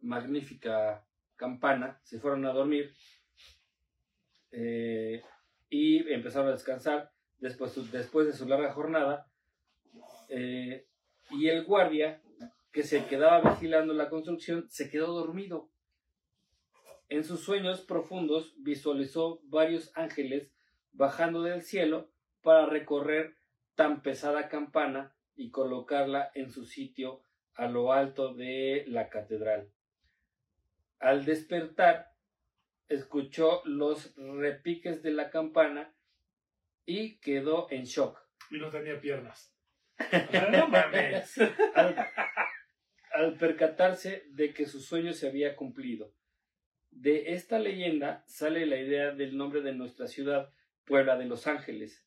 magnífica campana se fueron a dormir eh, y empezaron a descansar después, después de su larga jornada. eh, y el guardia, que se quedaba vigilando la construcción, se quedó dormido. En sus sueños profundos visualizó varios ángeles bajando del cielo para recorrer tan pesada campana y colocarla en su sitio a lo alto de la catedral. Al despertar, escuchó los repiques de la campana y quedó en shock. Y no tenía piernas. no mames. Al, al percatarse de que su sueño se había cumplido. De esta leyenda sale la idea del nombre de nuestra ciudad, Puebla de los Ángeles,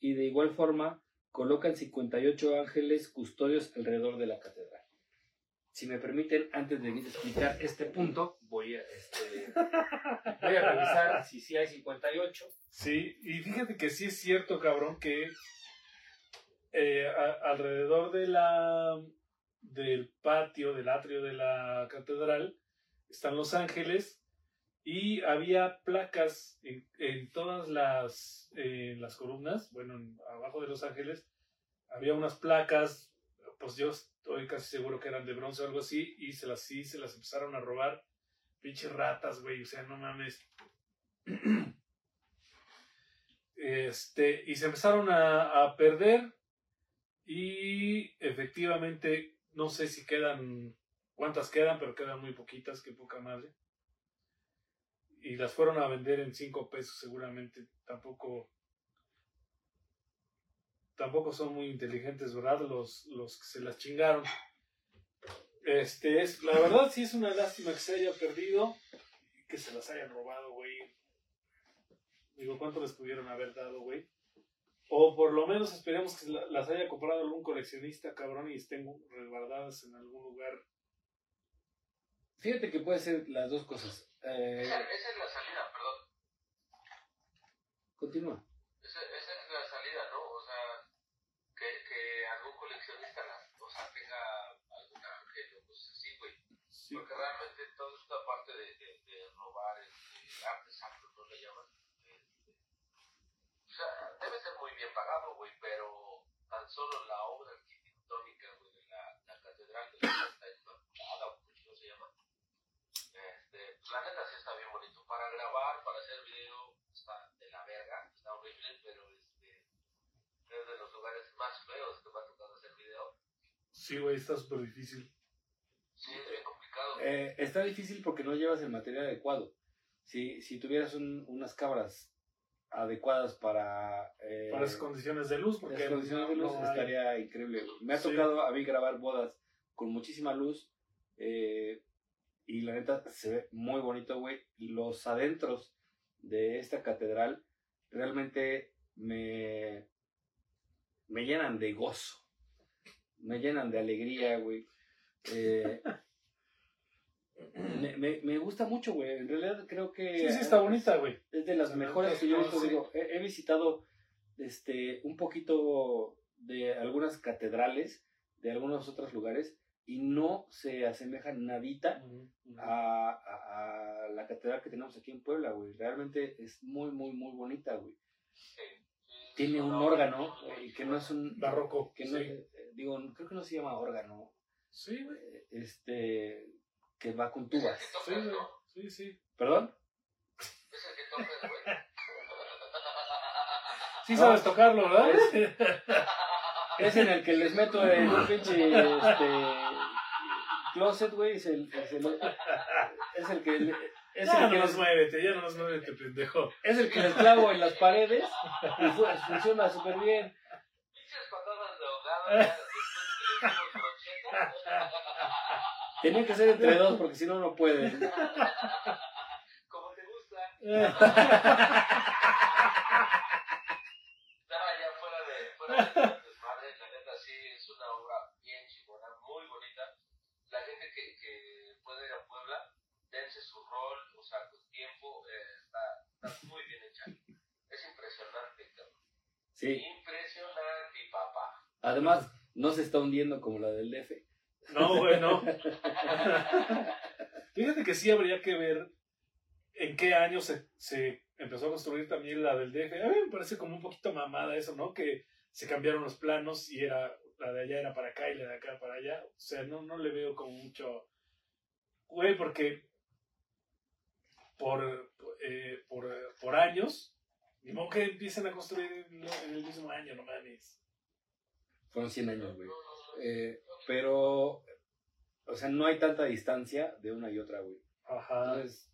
y de igual forma colocan 58 ángeles custodios alrededor de la catedral. Si me permiten, antes de explicar este punto, voy a, este, voy a revisar si sí hay 58. Sí, y fíjate que sí es cierto, cabrón, que eh, alrededor de la del patio, del atrio de la catedral, están los ángeles y había placas en, en todas las, las columnas, bueno, en- abajo de los ángeles, había unas placas, pues yo estoy casi seguro que eran de bronce o algo así, y se las, sí, se las empezaron a robar. Pinches ratas, güey, o sea, no mames. Este, y se empezaron a, a perder y efectivamente no sé si quedan, cuántas quedan, pero quedan muy poquitas, qué poca madre. Y las fueron a vender en cinco pesos seguramente, tampoco tampoco son muy inteligentes, ¿verdad? Los, los que se las chingaron. Este es, la verdad sí es una lástima que se haya perdido y que se las hayan robado, güey. Digo, ¿cuánto les pudieron haber dado, güey? O por lo menos esperemos que la- las haya comprado algún coleccionista, cabrón, y estén resguardadas en algún lugar. Fíjate que puede ser las dos cosas. Eh, Esa, esa es la salida, perdón. continúa. Esa, esa es la salida, ¿no? O sea, que, que algún coleccionista la, o sea, tenga algún ángel o cosas así, güey. Sí. Porque realmente toda esta parte de, de, de robar este, artes sacros, ¿no le llaman? Este, o sea, debe ser muy bien pagado, güey, pero tan solo la obra arquitectónica, güey, de la, la catedral de la Santa Inmaculada, o como se llama, este, pues la neta sí está bien bonito. Para grabar, para hacer video, está de la verga, está horrible, pero este, es de los lugares más feos que me ha tocado hacer video. Sí, güey, está súper difícil. Sí, es bien complicado. Eh, está difícil porque no llevas el material adecuado. Si, si tuvieras un- unas cámaras adecuadas para, eh, Para las condiciones de luz, porque las condiciones de luz no hay- estaría increíble. Me ha Sí. tocado a mí grabar bodas con muchísima luz eh, y la neta se ve muy bonito, güey. Los adentros de esta catedral realmente me, me llenan de gozo, me llenan de alegría, güey. Eh, me, me, me gusta mucho, güey. En realidad creo que... Sí, sí, está bonita, güey. Es de las mejores que yo he visto. sí. Digo, he, he visitado este, un poquito de algunas catedrales, de algunos otros lugares, y no se asemeja nadita a, a- a la catedral que tenemos aquí en Puebla, güey. Realmente es muy, muy, muy bonita, güey. Sí, Tiene un no, órgano eh, que no es un... Barroco, Que no, sí. eh, digo, creo que no se llama órgano. Sí, güey. eh, Este... Que va con Es el tubas. Sí. Sí, sí. ¿Perdón? Es el que tocas, güey. Sí sabes tocarlo, ¿verdad? Es en el que les meto en un pinche este, closet, güey. Es el, es el, es el que, es ya el que no nos les, muévete, ya no nos muévete, pendejo. es el que les clavo en las paredes y fu- funciona súper bien. Pinches patadas de ahogado, ya después que le dimos brocheta. Tenía que ser entre dos porque si no, no pueden. Como te gusta. Nada, ya fuera de, fuera de desmadre, la neta sí es una obra bien chingona, muy bonita. La gente que, que puede ir a Puebla, dense su rol, o sea, con tiempo, eh, está, está muy bien hecha. Es impresionante, cabrón. Sí, Impresionante, papá. además no se está hundiendo como la del DF. No, güey, no. Fíjate que sí habría que ver en qué año se, se empezó a construir también la del DF. A mí me parece como un poquito mamada eso, ¿no? Que se cambiaron los planos y era la de allá era para acá y la de acá para allá. O sea, no, no le veo como mucho... Güey, porque por, eh, por, por años, ni modo que empiecen a construir en, en el mismo año, no mames. Fueron 100 años, güey. Eh, pero, o sea, no hay tanta distancia de una y otra, güey. Ajá. Entonces,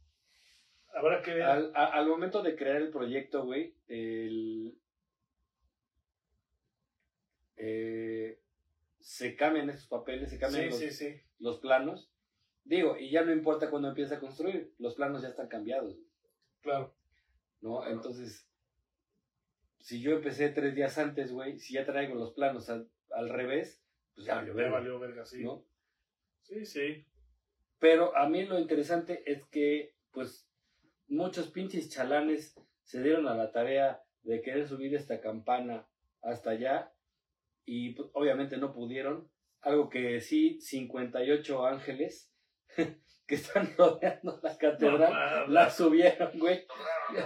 Habrá que ver. al, a- al momento de crear el proyecto, güey, el, eh, se cambian esos papeles, se cambian Sí, los, sí, sí. los planos. Digo, y ya no importa cuando empieza a construir, los planos ya están cambiados, Claro. ¿no? Entonces, si yo empecé tres días antes, güey, si ya traigo los planos al, al revés, pues ya valió Ya verga, valió verga, sí. ¿no? Sí, sí. Pero a mí lo interesante es que, pues, muchos pinches chalanes se dieron a la tarea de querer subir esta campana hasta allá y pues, obviamente no pudieron. Algo que sí, 58 ángeles que están rodeando la catedral, No, la subieron, güey.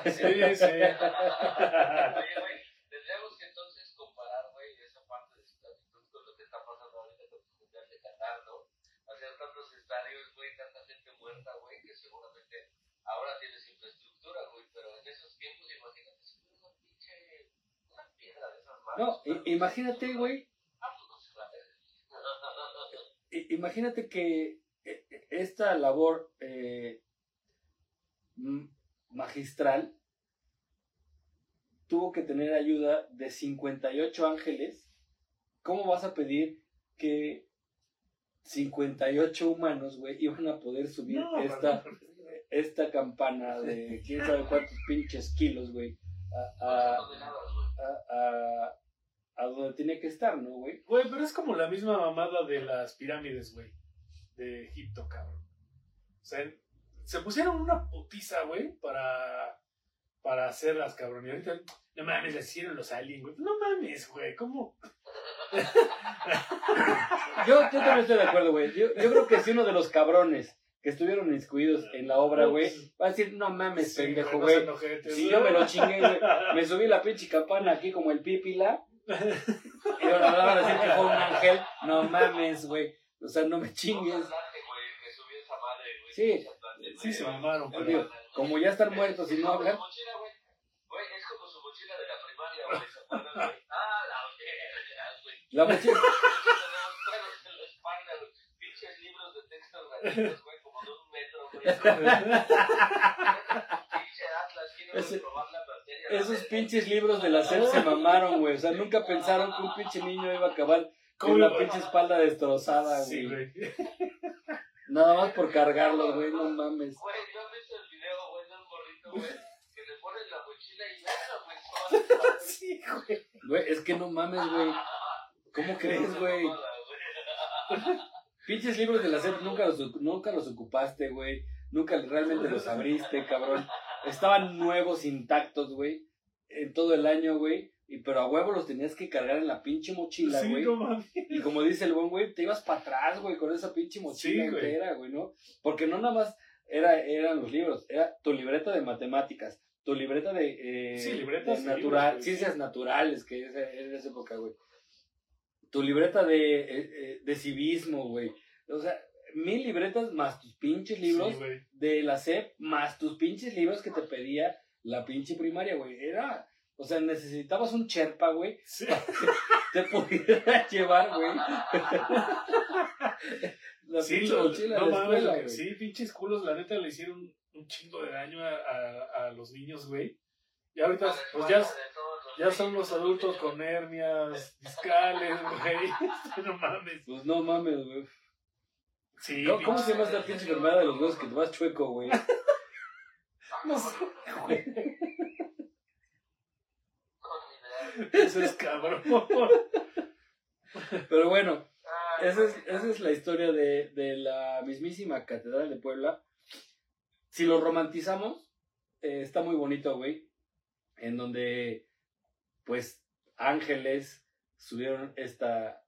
Sí, sí. Oye, güey, tendríamos que entonces comparar, güey, esa parte de su actitud con lo que está pasando ahorita con tu mundial de Qatar, ¿no? Hacer tantos estadios, güey, tanta gente muerta, güey, que seguramente ahora tienes infraestructura, güey, pero en esos tiempos, imagínate si fuera una pinche, una piedra de esas manos. No, imagínate, güey, imagínate que eh, esta labor eh, magistral tuvo que tener ayuda de 58 ángeles. ¿Cómo vas a pedir que 58 humanos, güey, iban a poder subir No, esta, no, no. esta campana de quién sabe cuántos pinches kilos, a, a, güey. a, a- donde tiene que estar, ¿no, güey? Güey, pero es como la misma mamada de las pirámides, güey. De Egipto, cabrón. O sea, se pusieron una putiza, güey, para, para hacerlas, cabrón. Y ahorita, no mames, las hicieron los aliens, güey. No mames, güey, ¿cómo? Yo, yo también estoy de acuerdo, güey. Yo, yo creo que si uno de los cabrones que estuvieron inscritos en la obra, güey, va a decir, no mames, Sí, pendejo, güey. Si yo me lo chingué, güey, me subí la pinche campana aquí como el pípila, y van a decir que fue un ángel, no mames, güey. O sea, no me chingues. Sí. Sí, se mamaron, pero... digo, como ya están muertos y no hablan, güey. Es como su mochila de la primaria, güey. ¿Se acuerdan, güey? Ah, la verga, güey. la mochila, Tenemos pelos en la espalda, güey. Pinches libros de texto gratuitos, güey, como de un metro, güey. Pinche Atlas, materia. Esos pinches libros de la SEP se mamaron, güey. O sea, nunca pensaron que un pinche niño iba a acabar con ¿Cómo una pinche espalda destrozada, Sí, güey. güey. Nada más por cargarlos, güey, no mames. Güey, ¿no has visto el video, güey, de un gorrito, güey? Que le ponen la mochila y nada, güey, Sí, güey. Güey, es que no mames, güey. ¿Cómo crees, güey? Pinches libros de la SEP nunca los, nunca los ocupaste, güey. Nunca realmente los abriste, cabrón. Estaban nuevos, intactos, güey. En todo el año, güey. Y pero a huevo los tenías que cargar en la pinche mochila, Sí, güey. no mames. Y como dice el buen güey, te ibas para atrás, güey, con esa pinche mochila Sí, entera, güey, ¿no? Porque no nada más era, eran los libros, era tu libreta de matemáticas, tu libreta de, eh, Sí, libretas de natural, libros, ciencias naturales, que es en esa época, güey. Tu libreta de, eh, eh, de civismo, güey. O sea, mil libretas más tus pinches libros Sí, de la SEP, más tus pinches libros que te pedía la pinche primaria, güey. Era, o sea, necesitabas un cherpa, güey, Sí. te pudiera llevar, güey. la Sí, pinche lo- mochila no de la mames, escuela, sí, pinches culos, la neta le hicieron un chingo de daño a, a, a los niños, güey. Y ahorita, pues ya, ya son los adultos con hernias discales, güey. No mames. Pues no mames, güey. Sí, ¿Cómo, se llama esta pinche enfermedad de los huesos que te vas chueco, güey? No sé, güey. Eso es cabrón. Pero bueno, esa es, esa es la historia de, de la mismísima Catedral de Puebla. Si lo romantizamos, eh, está muy bonito, güey. En donde, pues, ángeles subieron esta,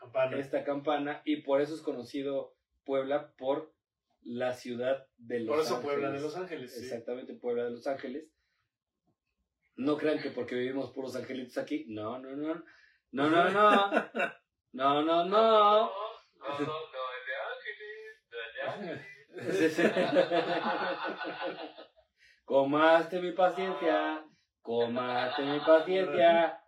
campana. esta campana y por eso es conocido Puebla por la ciudad de Los Por eso Ángeles. Puebla de Los Ángeles. sí. Exactamente, Puebla de Los Ángeles. No crean que porque vivimos puros angelitos aquí. No, no, no. No, no, no. No, no, no. No, no, no, de ángeles, de ángeles. Comaste mi paciencia. Comaste mi paciencia.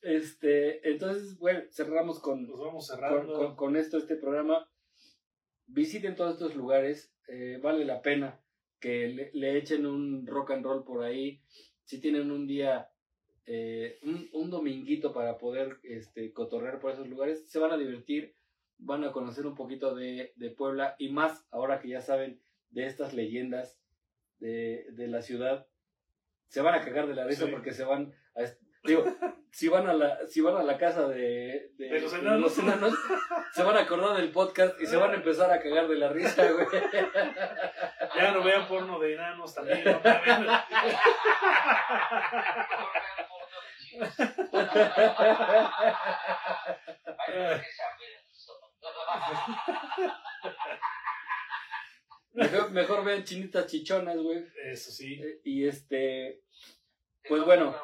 Este, entonces, bueno, cerramos con, Pues vamos con, cerrando. con- con esto este programa. Visiten todos estos lugares, eh, vale la pena que le, le echen un rock and roll por ahí. Si tienen un día, eh, un, un dominguito para poder este, cotorrear por esos lugares, se van a divertir, van a conocer un poquito de, de Puebla y más ahora que ya saben de estas leyendas de, de la ciudad. Se van a cagar de la risa Sí. porque se van a... Digo, si van a la, si van a la casa de, de, De los enanos. los enanos, se van a acordar del podcast y se van a empezar a cagar de la risa, güey. Ya no vean porno de enanos también. no. Mejor. Ay. Mejor, vean chinitas chichonas, güey. Eso sí. Y este, Pues bueno.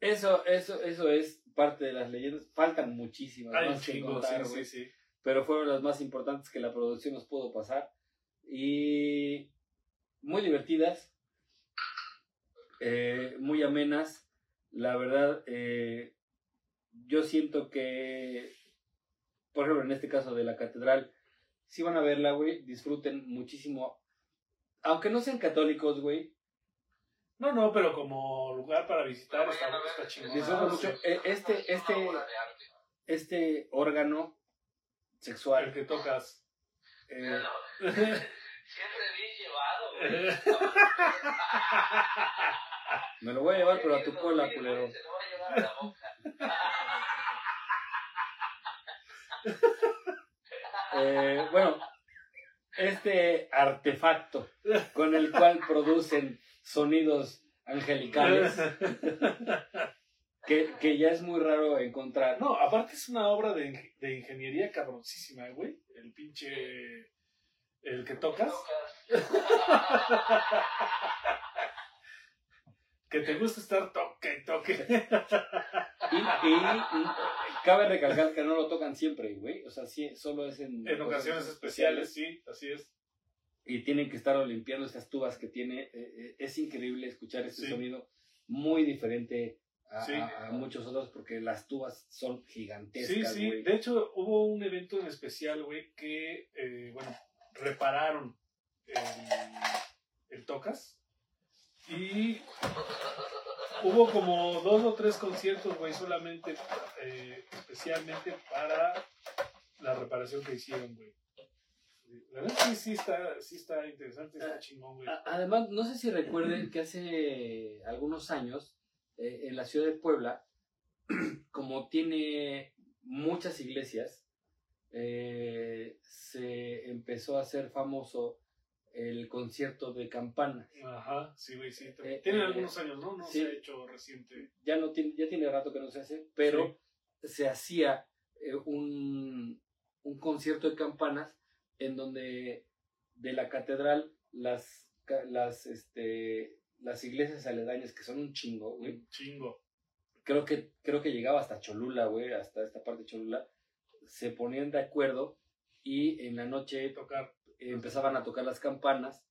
eso, eso, eso es parte de las leyendas. Faltan muchísimas Hay un más que contar, sí, sí. pero fueron las más importantes que la producción nos pudo pasar. Y muy divertidas, eh, muy amenas. La verdad, eh, yo siento que, por ejemplo, en este caso de la catedral, si van a verla, güey, disfruten muchísimo. Aunque no sean católicos, güey, No, no, pero como lugar para visitar está, está chingón. disfruten Ah, mucho. sí. Eh, Este, este, este órgano El sexual. que tocas. eh. Siempre bien llevado, güey. me lo voy a llevar, pero a tu cola, culero. Se lo va a llevar a la boca. Eh, bueno, este artefacto con el cual producen sonidos angelicales que, que ya es muy raro encontrar. No, aparte es una obra de, de ingeniería cabroncísima, güey. El pinche. El que tocas. Que te gusta estar toque, y toque. Y, y, y cabe recalcar que no lo tocan siempre, güey. O sea, sí, solo es en, En ocasiones especiales, sí, así es. Y tienen que estar limpiando estas tubas que tiene. Eh, eh, es increíble escuchar este Sí. sonido muy diferente a, Sí. a- a muchos otros porque las tubas son Sí, gigantescas, sí. güey. De hecho, hubo un evento en especial, güey, que, eh, bueno, repararon el, el Tocas. Y hubo como dos o tres conciertos, güey, solamente, eh, especialmente para la reparación que hicieron, güey. La verdad sí, sí está, sí está interesante, está chingón, güey. Además, no sé si recuerden que hace algunos años, eh, en la ciudad de Puebla, como tiene muchas iglesias, eh, se empezó a hacer famoso el concierto de campana. Ajá, sí, güey, sí. Eh, Tienen eh, algunos años, ¿no? No sí. se ha hecho reciente. Ya, no tiene, ya tiene rato que no se hace, pero se hacía eh, un, un concierto de campanas en donde de la catedral las, las, este, las iglesias aledañas, que son un chingo, güey, Un chingo. creo que, creo que llegaba hasta Cholula, güey, hasta esta parte de Cholula, se ponían de acuerdo y en la noche Tocar. Empezaban a tocar las campanas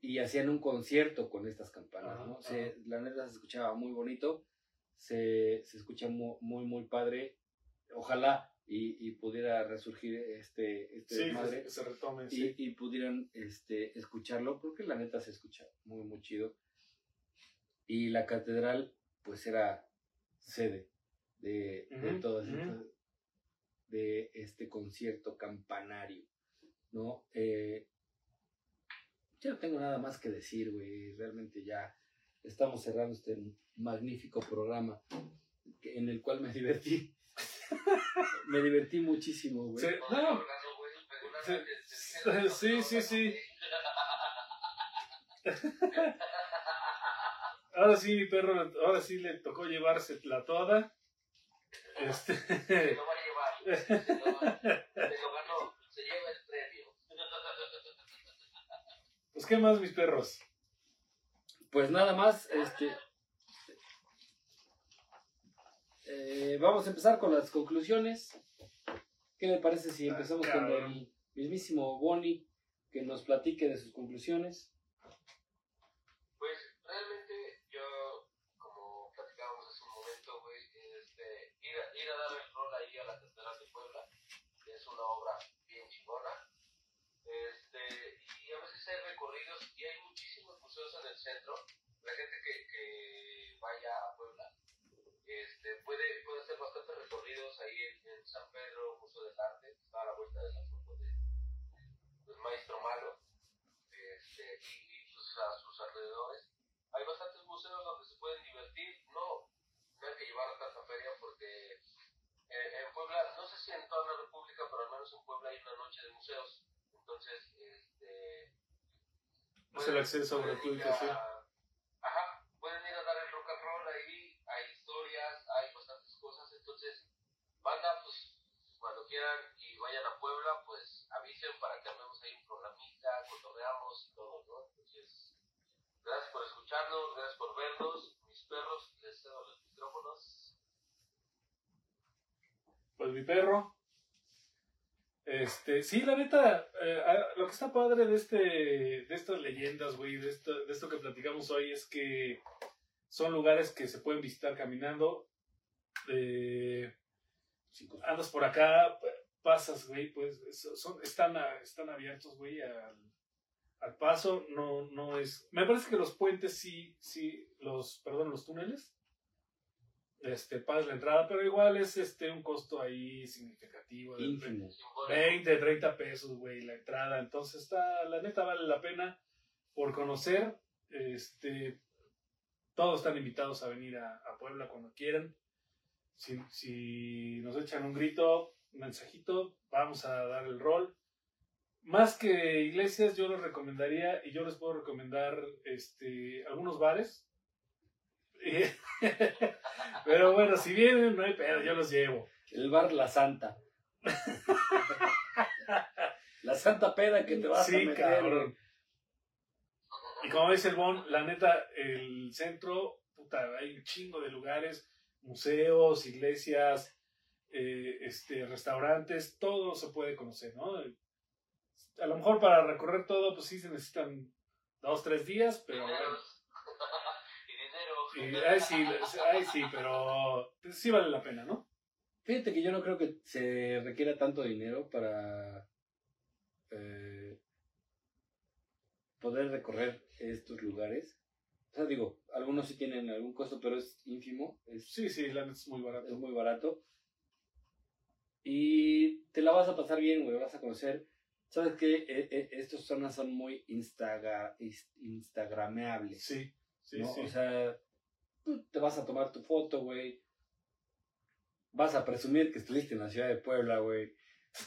y hacían un concierto con estas campanas, Ajá, ¿no? Se- la neta se escuchaba muy bonito, se, se escucha muy, muy, muy padre. Ojalá y, y pudiera resurgir este, este Sí, se retome, y, sí. y pudieran este, escucharlo, porque la neta se escucha muy, muy chido. Y la catedral, pues era sede de, de Ujú, todas ujú. estas- de este concierto campanario, ¿no? Eh, ya no tengo nada más que decir, güey, realmente ya estamos cerrando este magnífico programa en el cual me divertí. me divertí muchísimo, güey. Sí, no, Sí, sí, ahora sí, mi perro, ahora sí le tocó llevarse la toda. Este. Se lo va a llevar. Se lo, va- se lo ganó. Se lleva el premio. Pues, ¿qué más, mis perros? Pues nada más, este. eh, vamos a empezar con las conclusiones. ¿Qué le parece si empezamos con el mismísimo Bonnie que nos platique de sus conclusiones? Pues realmente yo, como platicábamos hace un momento, güey, este, ir, a, ir a dar el rol ahí a la Catedral de Puebla es una obra bien chingona. Hay recorridos y hay muchísimos museos en el centro. La gente que, que vaya a Puebla este, puede, puede hacer bastantes recorridos ahí en, en San Pedro, Museo del Arte, está a la vuelta de la foto de del Maestro Malo este, y, y sus, a sus alrededores. Hay bastantes museos donde se pueden divertir. No, no hay que llevar tanta feria porque eh, en Puebla, no sé si en toda la República, pero al menos en Puebla hay una noche de museos. Entonces, este. Es el acceso gratuito, sí. Ajá, pueden ir a dar el rock and roll ahí. Hay historias, hay bastantes cosas. Entonces, banda, pues cuando quieran y vayan a Puebla, pues avisen para que armemos ahí un programita, cotorreamos y todo, ¿no? Entonces, gracias por escucharnos, gracias por vernos. Mis perros, les cedo los micrófonos. Pues mi perro. Este, sí, la neta, que está padre de este, de estas leyendas, güey, de esto, de esto que platicamos hoy es que son lugares que se pueden visitar caminando. Eh, andas por acá, pasas, güey, pues so- son, están, a- están abiertos, güey, al, al paso. No, no es. Me parece que los puentes sí, sí, los, perdón, los túneles. Este, pagas la entrada, pero igual es este un costo ahí significativo. de Ínfimo. 20, 30 pesos, güey, la entrada. Entonces está, la neta vale la pena por conocer. Este, todos están invitados a venir a, a Puebla cuando quieran. Si, si nos echan un grito, un mensajito, vamos a dar el rol. Más que iglesias, yo les recomendaría, y yo les puedo recomendar este, algunos bares. Pero bueno, si vienen, no hay pedo, yo los llevo. El bar La Santa. la Santa Peda que te vas a Sí, meter. cabrón. Y como dice el Bon, la neta, el centro, puta, hay un chingo de lugares, museos, iglesias, eh, este, restaurantes, todo se puede conocer, ¿no? A lo mejor para recorrer todo, pues sí se necesitan dos, tres días, pero bueno. Y, ay, sí, ay, sí, pero sí vale la pena, ¿no? Fíjate que yo no creo que se requiera tanto dinero para eh, poder recorrer estos lugares. O sea, digo, algunos sí tienen algún costo, pero es ínfimo, es, Sí, sí, la neta es muy es barato. muy barato. Y te la vas a pasar bien, güey, vas a conocer. ¿Sabes qué? Eh, eh, estas zonas son muy instaga, instagrameables. Sí, sí, ¿no? sí. O sea, te vas a tomar tu foto, güey. Vas a presumir que estuviste en la ciudad de Puebla, güey.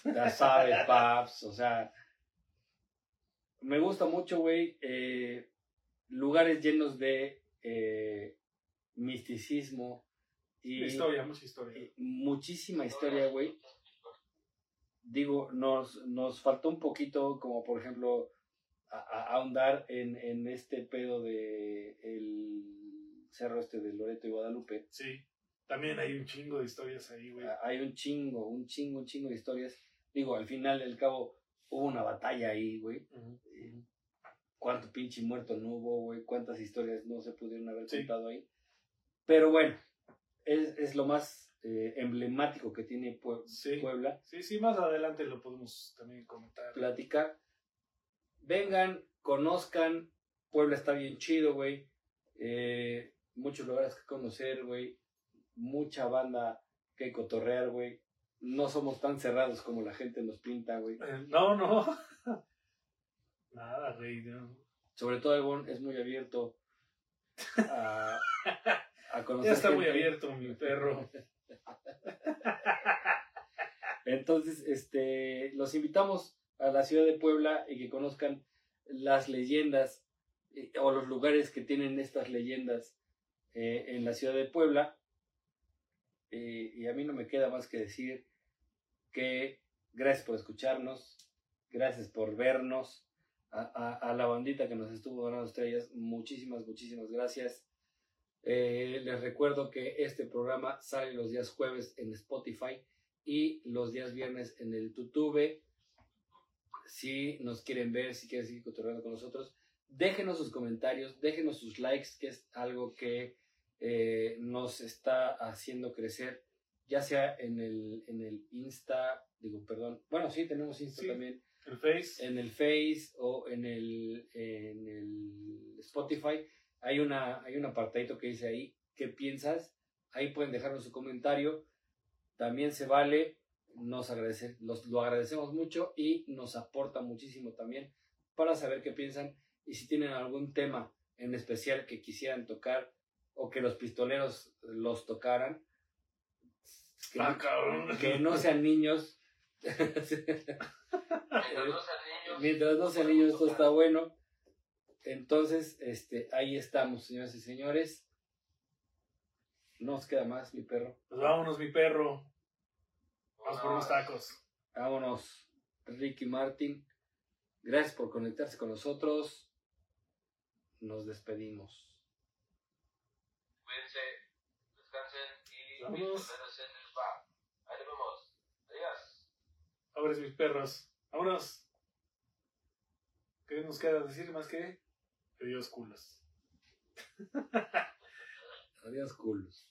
Ya sabes, paps. O sea, me gusta mucho, güey. eh, lugares llenos de eh, misticismo y historia, mucha historia. eh, muchísima historia, güey. Digo, nos, nos faltó un poquito, como por ejemplo, a- a- ahondar en, en este pedo de el cerro este de Loreto y Guadalupe. Sí, también hay un chingo de historias ahí, güey. Ah, Hay un chingo, un chingo, un chingo de historias. Digo, al final, al cabo, hubo una batalla ahí, güey. ¿Cuánto pinche muerto no hubo, güey? ¿Cuántas historias no se pudieron haber Sí. contado ahí? Pero bueno, es, es lo más eh, emblemático que tiene Pue- Sí. Puebla. Sí, sí, más adelante lo podemos también comentar. platicar. Vengan, conozcan. Puebla está bien chido, güey. Eh, muchos lugares que conocer, güey. Mucha banda que cotorrear, güey. No somos tan cerrados como la gente nos pinta, güey. Eh, No, no. Nada, güey. no. Sobre todo el Bon es muy abierto a, a conocer. Ya está muy abierto mi perro. Entonces, este, los invitamos a la ciudad de Puebla y que conozcan las leyendas eh, o los lugares que tienen estas leyendas eh, en la ciudad de Puebla. Eh, y a mí no me queda más que decir que gracias por escucharnos, gracias por vernos, a, a- a la bandita que nos estuvo donando estrellas, muchísimas, muchísimas gracias. Eh, les recuerdo que este programa sale los días jueves en Spotify y los días viernes en el YouTube. Si nos quieren ver, si quieren seguir cotorreando con nosotros, déjenos sus comentarios, déjenos sus likes, que es algo que eh, nos está haciendo crecer, ya sea en el, en el Insta, digo, perdón, bueno, sí, tenemos Insta Sí. también, El Face. en el Face o en el, en el Spotify, hay, una, hay un apartadito que dice ahí, ¿qué piensas? Ahí pueden dejarnos su comentario, también se vale, nos agradece, los, lo agradecemos mucho y nos aporta muchísimo también para saber qué piensan y si tienen algún tema en especial que quisieran tocar o que los pistoleros los tocaran. Que, Ah, cabrón. que no sean niños. Mientras no sean niños. Mientras no sean niños, esto está bueno. Entonces, este, ahí estamos, señoras y señores. No nos queda más, mi perro. Pues vámonos, mi perro. Vamos por unos tacos. Vámonos, Ricky Martin. Gracias por conectarse con nosotros. Nos despedimos. Cuídense, descansen y Vámonos. poderes en el spa. Ahí nos vemos. Adiós. Abres mis perros. Vámonos. ¿Qué nos queda decir más que? Adiós, culos. Adiós, culos.